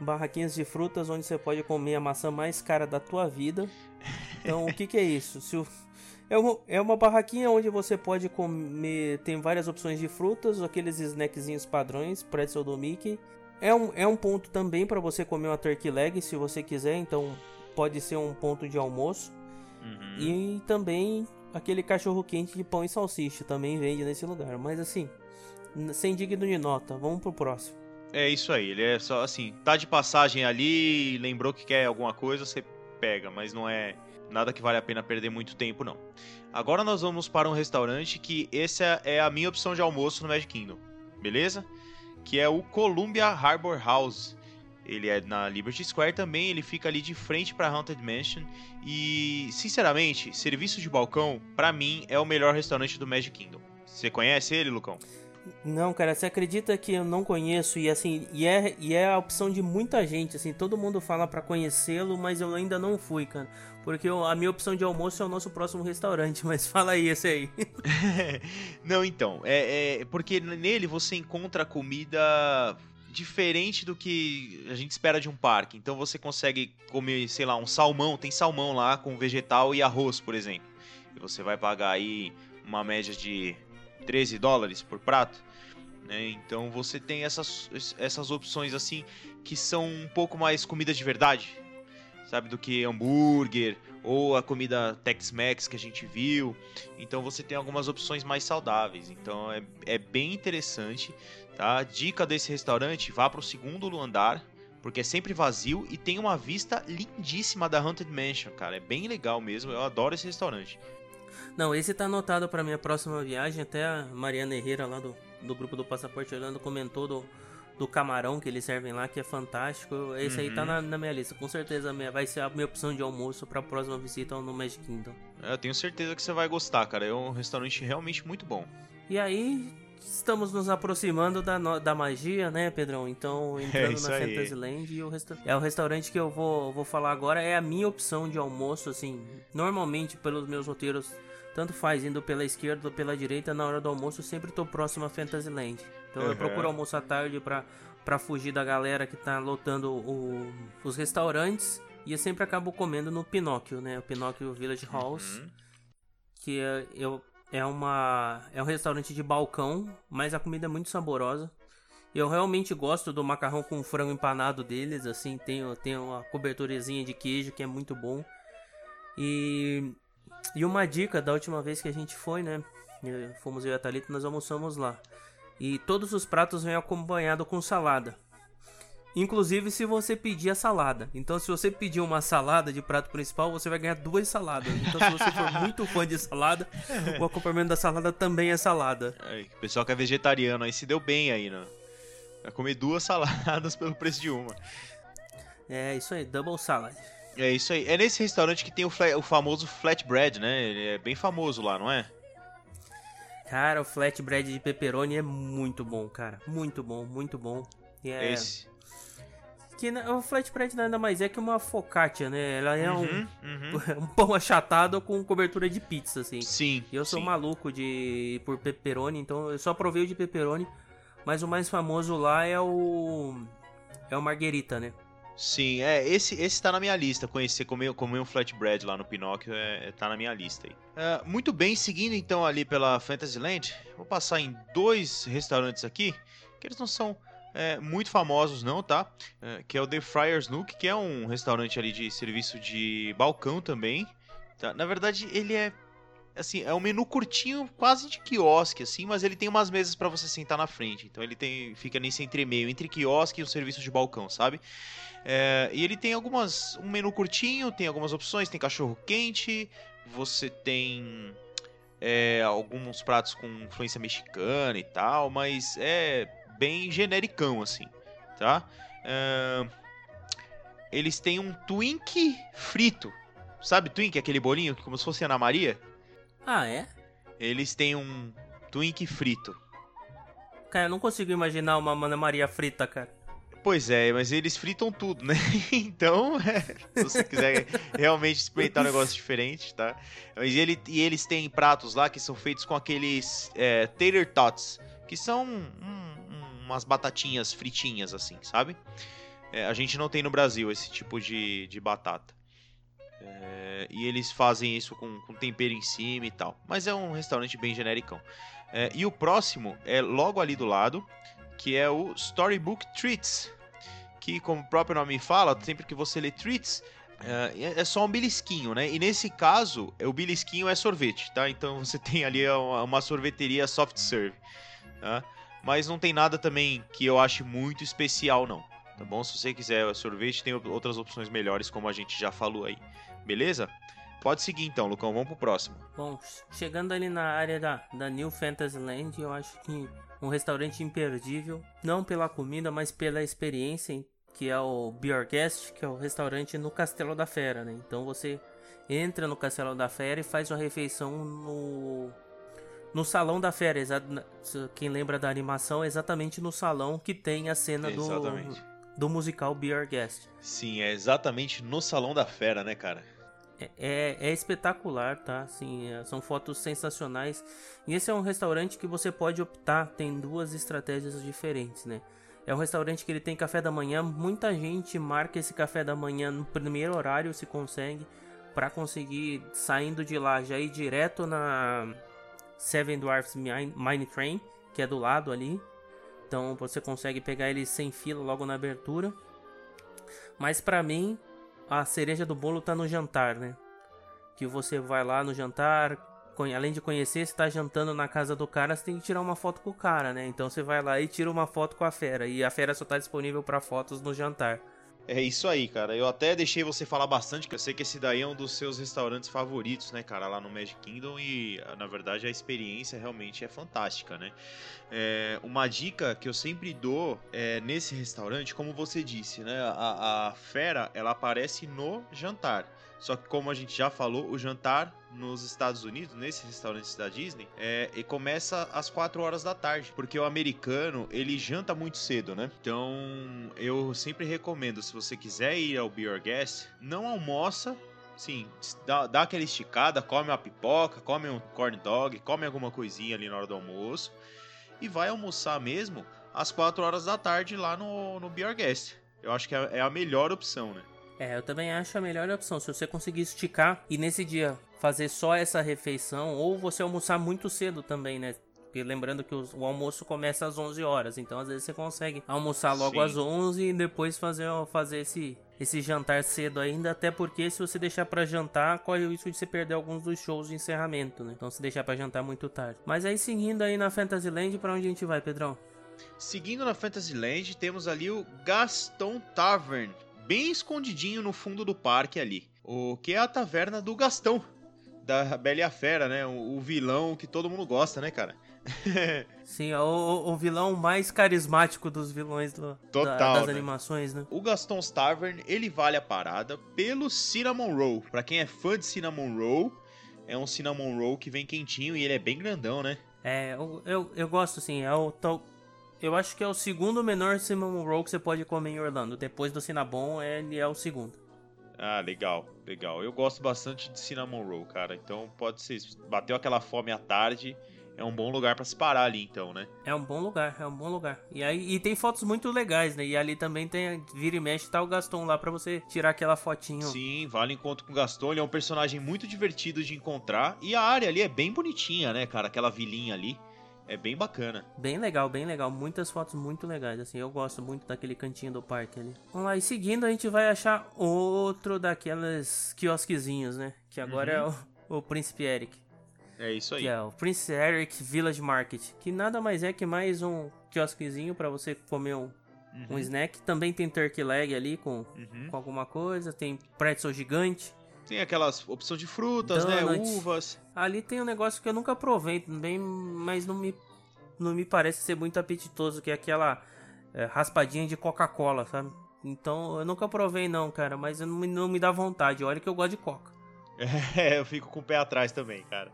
Barraquinhas de frutas onde você pode comer a maçã mais cara da tua vida. Então, o que, que é isso? Se o- É uma, é uma barraquinha onde você pode comer. Tem várias opções de frutas, aqueles snackzinhos padrões, pretzel do Mickey. É um, é um ponto também para você comer uma turkey leg se você quiser, então pode ser um ponto de almoço. Uhum. E também aquele cachorro quente de pão e salsicha também vende nesse lugar. Mas assim, sem digno de nota, vamos pro próximo. É isso aí, ele é só assim, tá de passagem ali, lembrou que quer alguma coisa, você pega, mas não é nada que vale a pena perder muito tempo, não. Agora nós vamos para um restaurante que essa é a minha opção de almoço no Magic Kingdom, beleza? Que é o Columbia Harbor House. Ele é na Liberty Square também, ele fica ali de frente para Haunted Mansion e, sinceramente, serviço de balcão, pra mim, é o melhor restaurante do Magic Kingdom. Você conhece ele, Lucão? Não, cara, você acredita que eu não conheço e assim, e é, e é a opção de muita gente, assim, todo mundo fala pra conhecê-lo, mas eu ainda não fui, cara. Porque eu- a minha opção de almoço é o nosso próximo restaurante, mas fala aí esse aí. Não, então, é, é porque nele você encontra comida diferente do que a gente espera de um parque. Então você consegue comer, sei lá, um salmão, tem salmão lá com vegetal e arroz, por exemplo. E você vai pagar aí uma média de 13 dólares por prato. né? Então você tem essas, essas opções assim que são um pouco mais comida de verdade, sabe, do que hambúrguer ou a comida Tex-Mex que a gente viu. Então você tem algumas opções mais saudáveis. Então é, é bem interessante. Tá? Dica desse restaurante: vá pro segundo andar, porque é sempre vazio e tem uma vista lindíssima da Haunted Mansion, cara. É bem legal mesmo. Eu adoro esse restaurante. Não, esse tá anotado para minha próxima viagem. Até a Mariana Herrera lá do, do grupo do Passaporte Orlando comentou do, do camarão que eles servem lá, que é fantástico. Esse uhum. aí tá uhum. na, na, minha lista. Com certeza vai ser a minha opção de almoço para a próxima visita no Magic Kingdom. É, eu tenho certeza que você vai gostar, cara. É um restaurante realmente muito bom. E aí, estamos nos aproximando da, da magia, né, Pedrão? Então, entrando é na aí. Fantasyland e o resta... é o restaurante que eu vou, vou falar agora é a minha opção de almoço, assim. Normalmente, pelos meus roteiros, tanto faz indo pela esquerda ou pela direita, na hora do almoço, eu sempre tô próximo a Fantasyland. Então, uhum. eu procuro almoço à tarde para fugir da galera que tá lotando o, os restaurantes e eu sempre acabo comendo no Pinóquio, né? O Pinóquio Village Halls. Uhum. Que é, eu é uma é um restaurante de balcão, mas a comida é muito saborosa. Eu realmente gosto do macarrão com frango empanado deles, assim, tem, tem uma coberturazinha de queijo que é muito bom. E e uma dica da última vez que a gente foi, né? Fomos eu e a Thalita, nós almoçamos lá. E todos os pratos vêm acompanhados com salada. Inclusive se você pedir a salada. Então, se você pedir uma salada de prato principal, você vai ganhar duas saladas. Então, se você for muito fã de salada, o acompanhamento da salada também é salada. É, o pessoal que é vegetariano aí se deu bem aí, né? Vai comer duas saladas pelo preço de uma. É isso aí, double salad. É isso aí. É nesse restaurante que tem o, o famoso flatbread, né? Ele é bem famoso lá, não é? Cara, o flatbread de pepperoni é muito bom, cara. Muito bom, muito bom. É... Esse. Que o flatbread nada mais é que uma focaccia, né? Ela é uhum, um, uhum. um pão achatado com cobertura de pizza, assim. Sim. E eu sou sim. maluco de por pepperoni, então eu só provei o de pepperoni. Mas o mais famoso lá é o. É o Marguerita, né? Sim, é, esse, esse tá na minha lista. Conhecer, comer, comer um flatbread lá no Pinóquio é, é tá na minha lista aí. É, muito bem, seguindo então ali pela Fantasyland, vou passar em dois restaurantes aqui, que eles não são é, muito famosos não, tá? É, que é o The Friar's Nook, que é um restaurante ali de serviço de balcão também. Tá? Na verdade, ele é assim, é um menu curtinho, quase de quiosque, assim, mas ele tem umas mesas para você sentar na frente. Então ele tem, fica nesse entremeio, entre quiosque e o serviço de balcão, sabe? É, e ele tem algumas, um menu curtinho, tem algumas opções, tem cachorro quente, você tem é, alguns pratos com influência mexicana e tal, mas é bem genericão, assim, tá? Uh, eles têm um Twink frito. Sabe Twink, aquele bolinho como se fosse Ana Maria? Ah, é? Eles têm um Twink frito. Cara, eu não consigo imaginar uma Ana Maria frita, cara. Pois é, mas eles fritam tudo, né? então, é, se você quiser realmente experimentar um negócio diferente, tá? Mas ele, e eles têm pratos lá que são feitos com aqueles é, tater tots, que são umas batatinhas fritinhas, assim, sabe? É, a gente não tem no Brasil esse tipo de, de batata. É, e eles fazem isso com, com, tempero em cima e tal. Mas é um restaurante bem genericão. É, e o próximo é logo ali do lado, que é o Storybook Treats. Que, como o próprio nome fala, sempre que você lê treats, é, é só um belisquinho, né? E nesse caso, o belisquinho é sorvete, tá? Então você tem ali uma, uma sorveteria soft serve. Tá? Mas não tem nada também que eu ache muito especial, não. Tá bom? Se você quiser sorvete, tem outras opções melhores, como a gente já falou aí. Beleza? Pode seguir então, Lucão, vamos pro próximo. Bom, chegando ali na área da, da New Fantasyland, eu acho que um restaurante imperdível, não pela comida, mas pela experiência, que é o Beer Guest, que é o restaurante no Castelo da Fera, né? Então você entra no Castelo da Fera e faz uma refeição no no salão da fera. Quem lembra da animação, é exatamente no salão que tem a cena do, do musical Be Our Guest. Sim, é exatamente no salão da fera, né, cara? É, é, é, espetacular, tá? Assim, é, são fotos sensacionais. E esse é um restaurante que você pode optar, tem duas estratégias diferentes, né? É um restaurante que ele tem café da manhã. Muita gente marca esse café da manhã no primeiro horário, se consegue, para conseguir saindo de lá já ir direto na Seven Dwarfs Mine Train, que é do lado ali. Então você consegue pegar ele sem fila logo na abertura. Mas para mim, a cereja do bolo tá no jantar, né? Que você vai lá no jantar, além de conhecer, você tá jantando na casa do cara, você tem que tirar uma foto com o cara, né? Então você vai lá e tira uma foto com a fera. E a fera só tá disponível para fotos no jantar. É isso aí, cara. Eu até deixei você falar bastante, que eu sei que esse daí é um dos seus restaurantes favoritos, né, cara, lá no Magic Kingdom. E, na verdade, a experiência realmente é fantástica, né? É, uma dica que eu sempre dou é, nesse restaurante, como você disse, né? A, a fera, ela aparece no jantar. Só que como a gente já falou, o jantar nos Estados Unidos, nesses restaurantes da Disney, é, e começa às 4 horas da tarde, porque o americano, ele janta muito cedo, né? Então, eu sempre recomendo, se você quiser ir ao Be Your Guest, não almoça, sim, dá, dá aquela esticada, come uma pipoca, come um corn dog, come alguma coisinha ali na hora do almoço, e vai almoçar mesmo às 4 horas da tarde lá no, no Be Your Guest. Eu acho que é, é a melhor opção, né? É, eu também acho a melhor opção. Se você conseguir esticar e nesse dia fazer só essa refeição, ou você almoçar muito cedo também, né? Porque lembrando que o, o almoço começa às 11 horas, então às vezes você consegue almoçar logo Sim. às 11 e depois fazer, fazer esse, esse jantar cedo ainda, até porque se você deixar para jantar, corre o risco de você perder alguns dos shows de encerramento, né? Então se deixar para jantar muito tarde. Mas aí seguindo aí na Fantasyland, para onde a gente vai, Pedrão? Seguindo na Fantasyland, temos ali o Gaston Tavern, bem escondidinho no fundo do parque ali. O que é a taverna do Gastão, da Bela e a Fera, né? O, o vilão que todo mundo gosta, né, cara? Sim, o, o, vilão mais carismático dos vilões do, Total, da, das né? animações, né? O Gaston's Tavern, ele vale a parada pelo Cinnamon Roll. Pra quem é fã de Cinnamon Roll, é um Cinnamon Roll que vem quentinho e ele é bem grandão, né? É, eu, eu, eu gosto, assim, é o, eu acho que é o segundo menor cinnamon roll que você pode comer em Orlando. Depois do Cinnabon, ele é o segundo. Ah, legal, legal. Eu gosto bastante de cinnamon roll, cara. Então pode ser. Bateu aquela fome à tarde, é um bom lugar para se parar ali, então, né? É um bom lugar, é um bom lugar. E aí e tem fotos muito legais, né? E ali também tem vira e mexe tá o Gaston lá para você tirar aquela fotinho. Sim, vale encontro com o Gaston. Ele é um personagem muito divertido de encontrar e a área ali é bem bonitinha, né, cara? Aquela vilinha ali. É bem bacana. Bem legal, bem legal. Muitas fotos muito legais, assim. Eu gosto muito daquele cantinho do parque ali. Vamos lá, e seguindo a gente vai achar outro daquelas quiosquezinhos, né? Que agora uhum. é o, o Príncipe Eric. É isso aí. Que é o Prince Eric Village Market. Que nada mais é que mais um quiosquezinho para você comer um, uhum. um snack. Também tem turkey leg ali com, uhum. com alguma coisa. Tem pretzel gigante. Tem aquelas opções de frutas, né? Donuts. né? Uvas. Ali tem um negócio que eu nunca provei, bem, mas não me, não me parece ser muito apetitoso, que é aquela é, raspadinha de Coca-Cola, sabe? Então eu nunca provei não, cara, mas não me, não me dá vontade. Olha que eu gosto de Coca. É, eu fico com o pé atrás também, cara.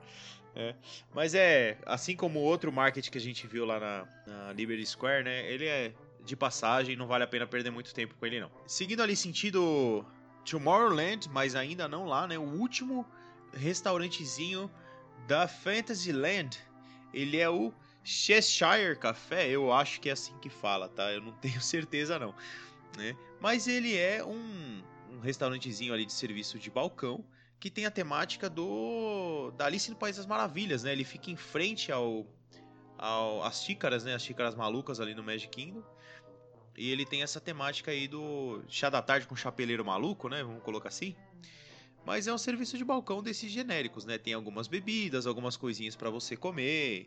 É. Mas é, assim como o outro market que a gente viu lá na, na Liberty Square, né? Ele é de passagem, não vale a pena perder muito tempo com ele não. Seguindo ali sentido Tomorrowland, mas ainda não lá, né? O último restaurantezinho da Fantasyland. Ele é o Cheshire Café, eu acho que é assim que fala, tá? Eu não tenho certeza não, né? Mas ele é um, um restaurantezinho ali de serviço de balcão que tem a temática do da Alice no País das Maravilhas, né? Ele fica em frente ao, ao as xícaras, né? As xícaras malucas ali no Magic Kingdom. E ele tem essa temática aí do chá da tarde com chapeleiro maluco, né? Vamos colocar assim. Mas é um serviço de balcão desses genéricos, né? Tem algumas bebidas, algumas coisinhas para você comer.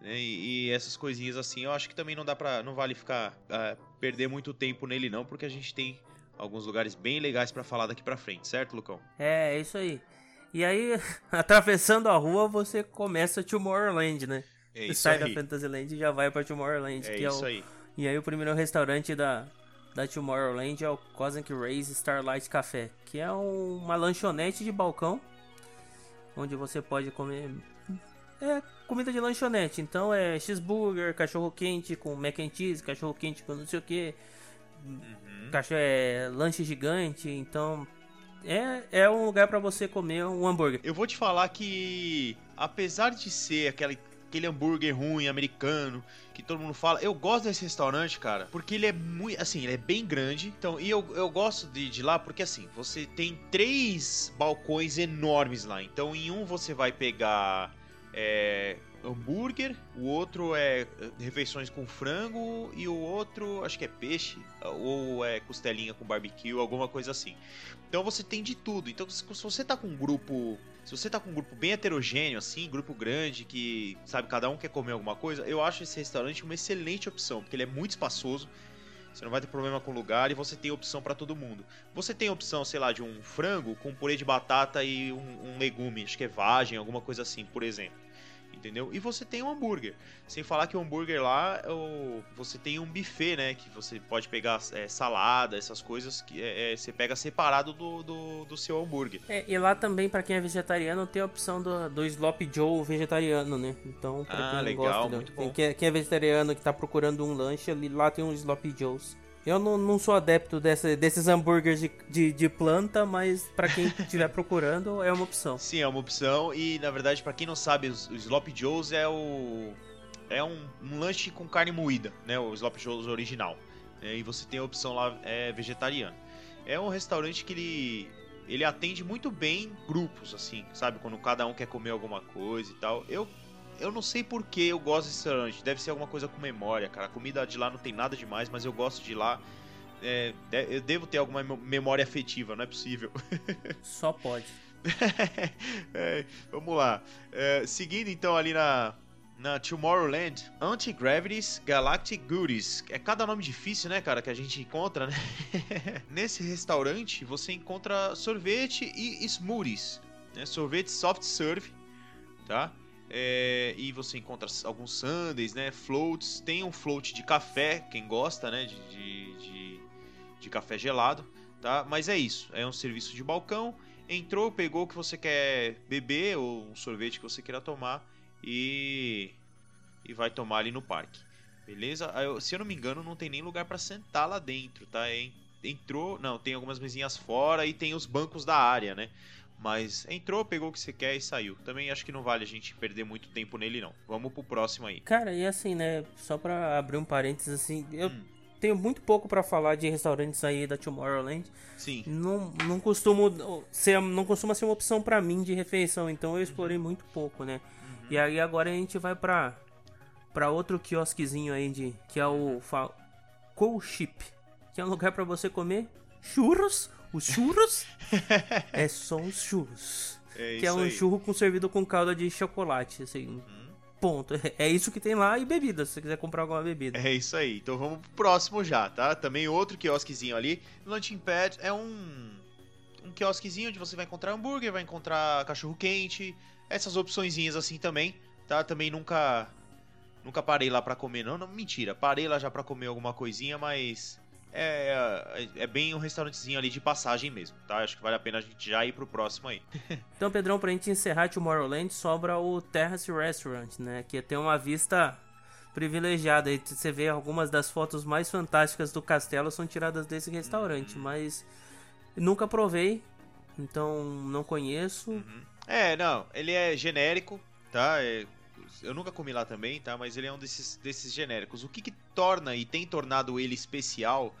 Né? E, e, essas coisinhas assim, eu acho que também não dá pra. Não vale ficar. Uh, perder muito tempo nele, não, porque a gente tem alguns lugares bem legais para falar daqui pra frente, certo, Lucão? É, é isso aí. E aí, atravessando a rua, você começa Tomorrowland, né? É isso sai aí. da Fantasyland e já vai pra Tomorrowland, é que isso é o. Aí e aí o primeiro restaurante da, da Tomorrowland é o Cosmic Rays Starlight Café, que é um, uma lanchonete de balcão, onde você pode comer é comida de lanchonete. Então é cheeseburger, cachorro quente com mac and cheese, cachorro quente com não sei o que, uhum. cachorro é lanche gigante. Então é, é um lugar para você comer um hambúrguer. Eu vou te falar que apesar de ser aquela aquele hambúrguer ruim americano que todo mundo fala. Eu gosto desse restaurante, cara, porque ele é muito, assim, ele é bem grande. Então, e eu, eu gosto de, de lá porque assim, você tem três balcões enormes lá. Então, em um você vai pegar é, hambúrguer, o outro é refeições com frango e o outro acho que é peixe ou é costelinha com barbecue, alguma coisa assim. Então você tem de tudo. Então se você tá com um grupo se você tá com um grupo bem heterogêneo, assim, grupo grande, que, sabe, cada um quer comer alguma coisa, eu acho esse restaurante uma excelente opção, porque ele é muito espaçoso, você não vai ter problema com lugar e você tem opção para todo mundo. Você tem opção, sei lá, de um frango com purê de batata e um, um legume, acho que é vagem, alguma coisa assim, por exemplo entendeu? E você tem um hambúrguer. Sem falar que o hambúrguer lá, o, você tem um buffet, né? Que você pode pegar é, salada, essas coisas que é, é, você pega separado do, do, do seu hambúrguer. É, e lá também, para quem é vegetariano, tem a opção do, do Slop Joe vegetariano, né? Então, pra ah, quem legal, gosta, muito bom. Quem, é, quem é vegetariano que tá procurando um lanche, ali, lá tem um Slop Joe's. Eu não, não sou adepto dessa, desses hambúrgueres de, de, de planta, mas para quem estiver procurando é uma opção. Sim, é uma opção. E na verdade, para quem não sabe, o, o Slop Joe's é o. É um, um, lanche com carne moída, né? O Slop Joe's original. É, e você tem a opção lá é, vegetariana. É um restaurante que ele. Ele atende muito bem grupos, assim, sabe? Quando cada um quer comer alguma coisa e tal. Eu eu não sei por que eu gosto desse restaurante. Deve ser alguma coisa com memória, cara. A comida de lá não tem nada demais, mas eu gosto de lá. É, eu devo ter alguma memória afetiva, não é possível. Só pode. é, vamos lá. É, seguindo então ali na, na Tomorrowland, Anti-Gravities Galactic Goodies. É cada nome difícil, né, cara, que a gente encontra, né? Nesse restaurante você encontra sorvete e smoothies. Né? Sorvete soft serve, tá? É, e você encontra alguns sundaes, né? Floats. Tem um float de café, quem gosta, né? De, de, de, de, café gelado, tá? Mas é isso. É um serviço de balcão. Entrou, pegou o que você quer beber ou um sorvete que você queira tomar e e vai tomar ali no parque. Beleza? Se eu não me engano, não tem nem lugar para sentar lá dentro, tá? Entrou, não, tem algumas mesinhas fora e tem os bancos da área, né? Mas entrou, pegou o que você quer e saiu. Também acho que não vale a gente perder muito tempo nele, não. Vamos pro próximo aí. Cara, e assim, né? Só pra abrir um parênteses, assim, eu hum. tenho muito pouco para falar de restaurantes aí da Tomorrowland. Sim. Não, não costumo ser, não costuma ser uma opção para mim de refeição, então eu explorei uhum. muito pouco, né? Uhum. E aí agora a gente vai pra, pra outro quiosquezinho aí de que é o Cool Chip, que é um lugar para você comer churros os churros é só os churros. É que é um aí. churro com servido com calda de chocolate, assim. Uhum. Ponto. É isso que tem lá e bebida, se você quiser comprar alguma bebida. É isso aí. Então vamos pro próximo já, tá? Também outro quiosquezinho ali. Launching Pad é um um quiosquezinho onde você vai encontrar hambúrguer, vai encontrar cachorro quente, essas opçõezinhas assim também, tá? Também nunca nunca parei lá para comer não, não, mentira. Parei lá já para comer alguma coisinha, mas é, é, é, bem um restaurantezinho ali de passagem mesmo, tá? Acho que vale a pena a gente já ir pro próximo aí. então, Pedrão, pra gente encerrar Tomorrowland, sobra o Terrace Restaurant, né? Que tem uma vista privilegiada. E você vê algumas das fotos mais fantásticas do castelo são tiradas desse restaurante, uhum. mas nunca provei, então não conheço. Uhum. É, não, ele é genérico, tá? É eu nunca comi lá também, tá? Mas ele é um desses, desses genéricos. O que, que torna e tem tornado ele especial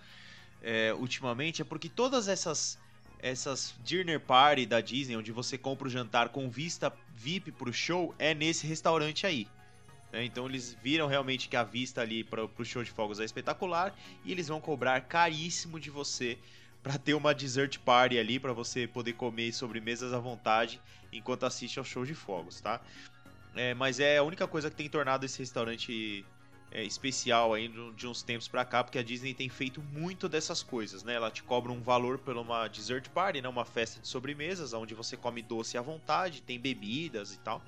é, ultimamente é porque todas essas essas dinner party da Disney, onde você compra o jantar com vista VIP pro show, é nesse restaurante aí. Né? Então eles viram realmente que a vista ali para o show de fogos é espetacular e eles vão cobrar caríssimo de você para ter uma dessert party ali para você poder comer sobremesas à vontade enquanto assiste ao show de fogos, tá? É, mas é a única coisa que tem tornado esse restaurante é, especial aí de uns tempos pra cá, porque a Disney tem feito muito dessas coisas, né? Ela te cobra um valor por uma dessert party, né? Uma festa de sobremesas, onde você come doce à vontade, tem bebidas e tal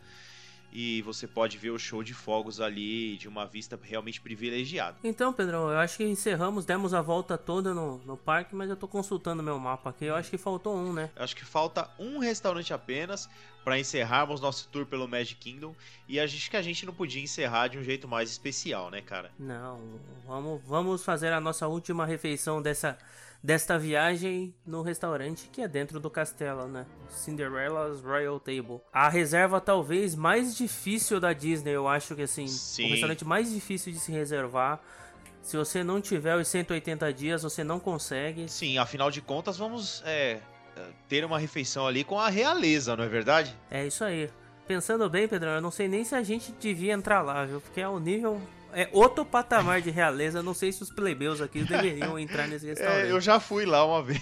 e você pode ver o show de fogos ali de uma vista realmente privilegiada. Então, Pedrão, eu acho que encerramos, demos a volta toda no, no parque, mas eu tô consultando meu mapa aqui. Eu acho que faltou um, né? Eu acho que falta um restaurante apenas para encerrarmos nosso tour pelo Magic Kingdom. E acho que a gente não podia encerrar de um jeito mais especial, né, cara? Não, vamos, vamos fazer a nossa última refeição dessa desta viagem no restaurante que é dentro do castelo, né? Cinderella's Royal Table. A reserva talvez mais difícil da Disney, eu acho que assim, Sim. o restaurante mais difícil de se reservar. Se você não tiver os 180 dias, você não consegue. Sim, afinal de contas, vamos é, ter uma refeição ali com a realeza, não é verdade? É isso aí. pensando bem, Pedrão, eu não sei nem se a gente devia entrar lá, viu? Porque é o nível. É outro patamar de realeza. Não sei se os plebeus aqui deveriam entrar nesse restaurante. É, eu já fui lá uma vez.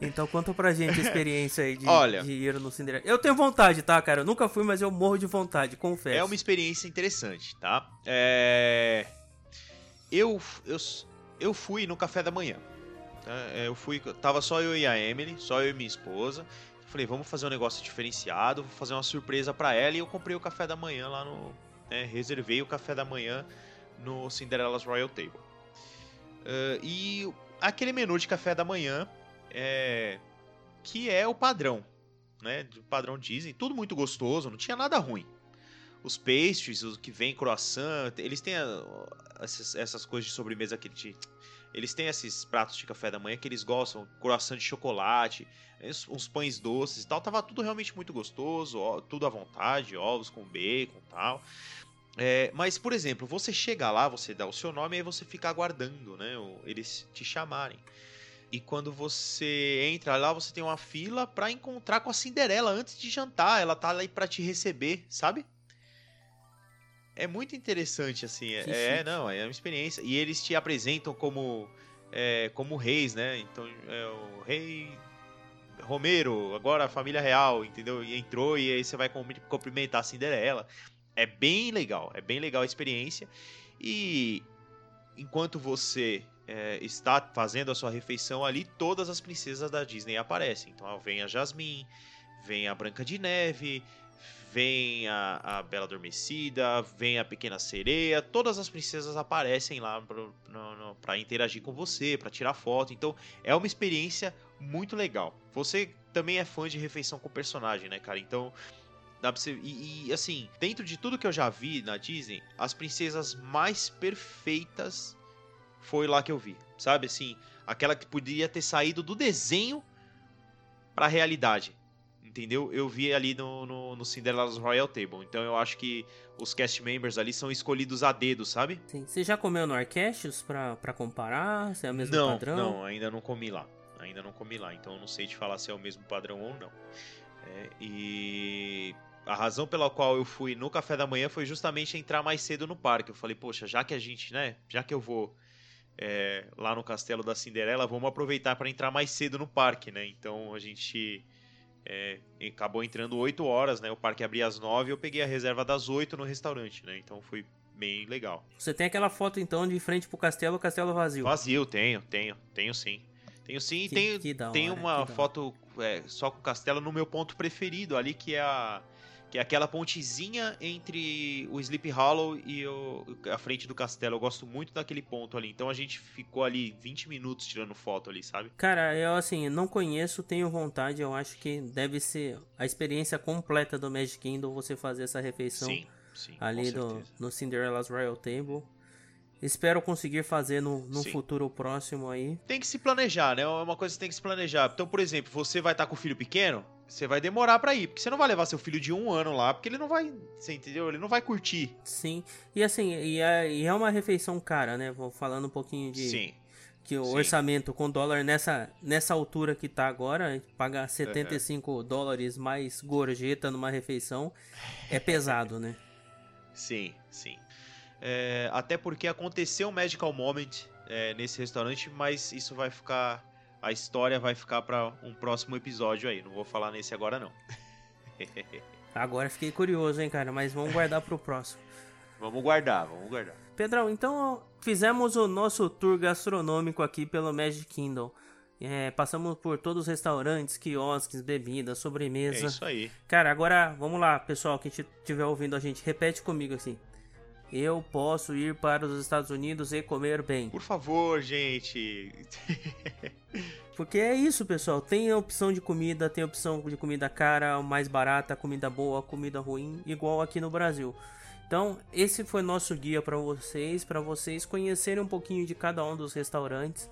Então conta pra gente a experiência aí de, Olha, de ir no Cinderela. Eu tenho vontade, tá, cara? Eu nunca fui, mas eu morro de vontade, confesso. É uma experiência interessante, tá? É... Eu, eu, eu fui no café da manhã. Tá? É, Eu fui, tava só eu e a Emily, só eu e minha esposa. Falei, vamos fazer um negócio diferenciado, vou fazer uma surpresa pra ela e eu comprei o café da manhã lá no, né, reservei o café da manhã no Cinderella's Royal Table. Ah, e aquele menu de café da manhã é que é o padrão, né, do padrão Disney, tudo muito gostoso, não tinha nada ruim. Os pastries, os que vem croissant, eles têm a- essas, essas coisas de sobremesa que te- eles têm esses pratos de café da manhã que eles gostam, croissant de chocolate, uns- pães doces e tal, tava tudo realmente muito gostoso, ó, tudo à vontade, ovos com bacon e tal. É, mas, por exemplo, você chega lá, você dá o seu nome e aí você fica aguardando, né? Eles te chamarem. E quando você entra lá, você tem uma fila pra encontrar com a Cinderela antes de jantar. Ela tá lá pra te receber, sabe? É muito interessante, assim. É, é, não, é uma experiência. E eles te apresentam como, é, como reis, né? Então, é o rei Romero, agora a família real, entendeu? E entrou e aí você vai cum- cumprimentar a Cinderela. É bem legal, é bem legal a experiência. E enquanto você é, está fazendo a sua refeição ali, todas as princesas da Disney aparecem. Então vem a Jasmine, vem a Branca de Neve, vem a, a Bela Adormecida, vem a Pequena Sereia, todas as princesas aparecem lá para interagir com você, para tirar foto. Então é uma experiência muito legal. Você também é fã de refeição com personagem, né, cara? Então dá pra você. E, e, assim, dentro de tudo que eu já vi na Disney, as princesas mais perfeitas foi lá que eu vi. Sabe assim, aquela que poderia ter saído do desenho pra realidade. Entendeu? Eu vi ali no, no, no Cinderella's Royal Table. Então eu acho que os cast members ali são escolhidos a dedo, sabe? Sim. Você já comeu no Arquestes pra, pra comparar? Se é o mesmo não, padrão? não, ainda não comi lá. Ainda não comi lá, então eu não sei te falar se é o mesmo padrão ou não. É, e a razão pela qual eu fui no café da manhã foi justamente entrar mais cedo no parque. Eu falei, poxa, já que a gente, né, já que eu vou é, lá no Castelo da Cinderela, vamos aproveitar para entrar mais cedo no parque, né? Então a gente é, acabou entrando 8 horas, né? O parque abria às 9 eu peguei a reserva das 8 no restaurante, né? Então foi bem legal. Você tem aquela foto então de frente pro castelo, o castelo vazio. Vazio, tenho, tenho, tenho sim. Tenho sim, e Que- tenho, que hora, uma foto é, só com o castelo no meu ponto preferido ali, que é a. Que é aquela pontezinha entre o Sleep Hollow e o, a frente do castelo. Eu gosto muito daquele ponto ali. Então a gente ficou ali 20 minutos tirando foto ali, sabe? Cara, eu assim, não conheço, tenho vontade, eu acho que deve ser a experiência completa do Magic Kingdom você fazer essa refeição sim, sim. ali no, no Cinderella's Royal Table. Espero conseguir fazer no, no futuro próximo aí. Tem que se planejar, né? É uma coisa que tem que se planejar. Então, por exemplo, você vai estar com o filho pequeno, você vai demorar pra ir. Porque você não vai levar seu filho de um ano lá, porque ele não vai. Você entendeu? Ele não vai curtir. Sim. E assim, e é, e é uma refeição cara, né? Vou falando um pouquinho de Sim. que o sim. orçamento com dólar nessa, nessa altura que tá agora, pagar 75 dólares mais gorjeta numa refeição é pesado, né? Sim, sim. É, até porque aconteceu um Magical Moment é, nesse restaurante, mas isso vai ficar. A história vai ficar pra um próximo episódio aí. Não vou falar nesse agora, não. Agora fiquei curioso, hein, cara, mas vamos guardar pro próximo. Vamos guardar, vamos guardar. Pedrão, então fizemos o nosso tour gastronômico aqui pelo Magic Kingdom. É, passamos por todos os restaurantes, quiosques, bebidas, É sobremesa. isso aí. Cara, agora vamos lá, pessoal que estiver ouvindo a gente, repete comigo assim. Eu posso ir para os Estados Unidos e comer bem. Por favor, gente. Porque é isso, pessoal. Tem a opção de comida, tem a opção de comida cara, mais barata, comida boa, comida ruim, igual aqui no Brasil. Então, esse foi nosso guia para vocês, para vocês conhecerem um pouquinho de cada um dos restaurantes.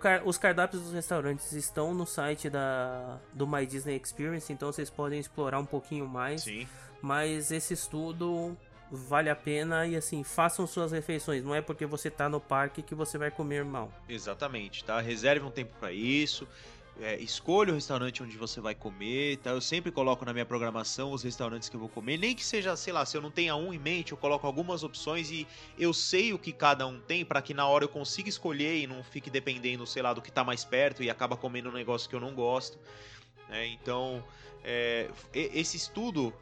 Car- os cardápios dos restaurantes estão no site da, do My Disney Experience, então vocês podem explorar um pouquinho mais. Sim. Mas esse estudo vale a pena e assim, façam suas refeições. Não é porque você tá no parque que você vai comer mal. Exatamente, tá? Reserve um tempo pra isso. é, escolha o restaurante onde você vai comer, tá? Eu sempre coloco na minha programação os restaurantes que eu vou comer, nem que seja, sei lá, se eu não tenha um em mente, eu coloco algumas opções e eu sei o que cada um tem para que na hora eu consiga escolher e não fique dependendo, sei lá, do que tá mais perto e acaba comendo um negócio que eu não gosto. Né? Então, é, esse estudo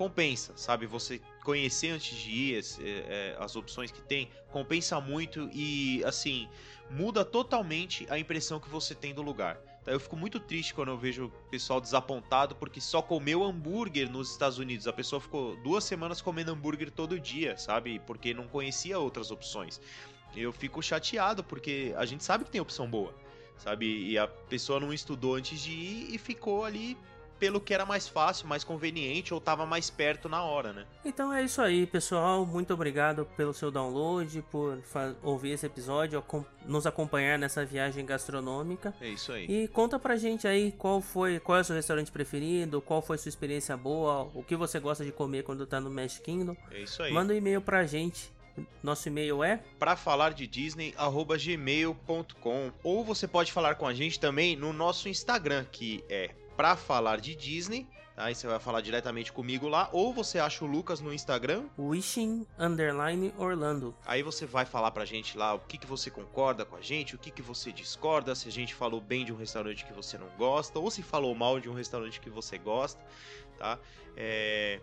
compensa, sabe? Você conhecer antes de ir as, é, as opções que tem, compensa muito e, assim, muda totalmente a impressão que você tem do lugar. Tá? Eu fico muito triste quando eu vejo o pessoal desapontado porque só comeu hambúrguer nos Estados Unidos. A pessoa ficou duas semanas comendo hambúrguer todo dia, sabe? Porque não conhecia outras opções. Eu fico chateado porque a gente sabe que tem opção boa, sabe? E a pessoa não estudou antes de ir e ficou ali pelo que era mais fácil, mais conveniente ou estava mais perto na hora, né? Então é isso aí, pessoal. Muito obrigado pelo seu download, por ouvir esse episódio, nos acompanhar nessa viagem gastronômica. É isso aí. E conta pra gente aí qual foi, qual é o seu restaurante preferido, qual foi sua experiência boa, o que você gosta de comer quando tá no Magic Kingdom. É isso aí. Manda um e-mail pra gente. Nosso e-mail é para falar de Disney gmail.com ou você pode falar com a gente também no nosso Instagram que é para falar de Disney. Tá? Aí você vai falar diretamente comigo lá, ou você acha o Lucas no Instagram. Wishing Underline Orlando. Aí você vai falar pra gente lá o que, que você concorda com a gente, o que, que você discorda, se a gente falou bem de um restaurante que você não gosta, ou se falou mal de um restaurante que você gosta, tá? É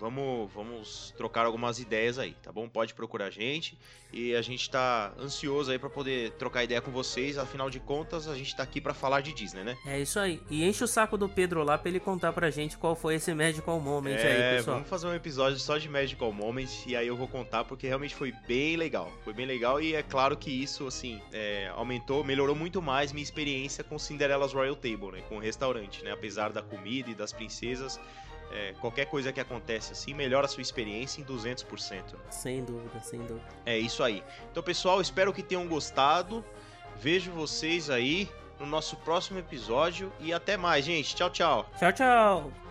vamos, vamos trocar algumas ideias aí, tá bom? Pode procurar a gente e a gente tá ansioso aí para poder trocar ideia com vocês. Afinal de contas, a gente tá aqui para falar de Disney, né? É isso aí. E enche o saco do Pedro lá pra ele contar pra gente qual foi esse Magical Moment é, aí, pessoal. Vamos fazer um episódio só de Magical Moment e aí eu vou contar porque realmente foi bem legal. Foi bem legal e é claro que isso, assim, é, aumentou, melhorou muito mais minha experiência com Cinderella's Royal Table, né? Com o restaurante, né? Apesar da comida e das princesas é, qualquer coisa que acontece assim melhora a sua experiência em 200%. Sem dúvida, sem dúvida. É isso aí. Então, pessoal, espero que tenham gostado. Vejo vocês aí no nosso próximo episódio e até mais, gente. Tchau, tchau. Tchau, tchau.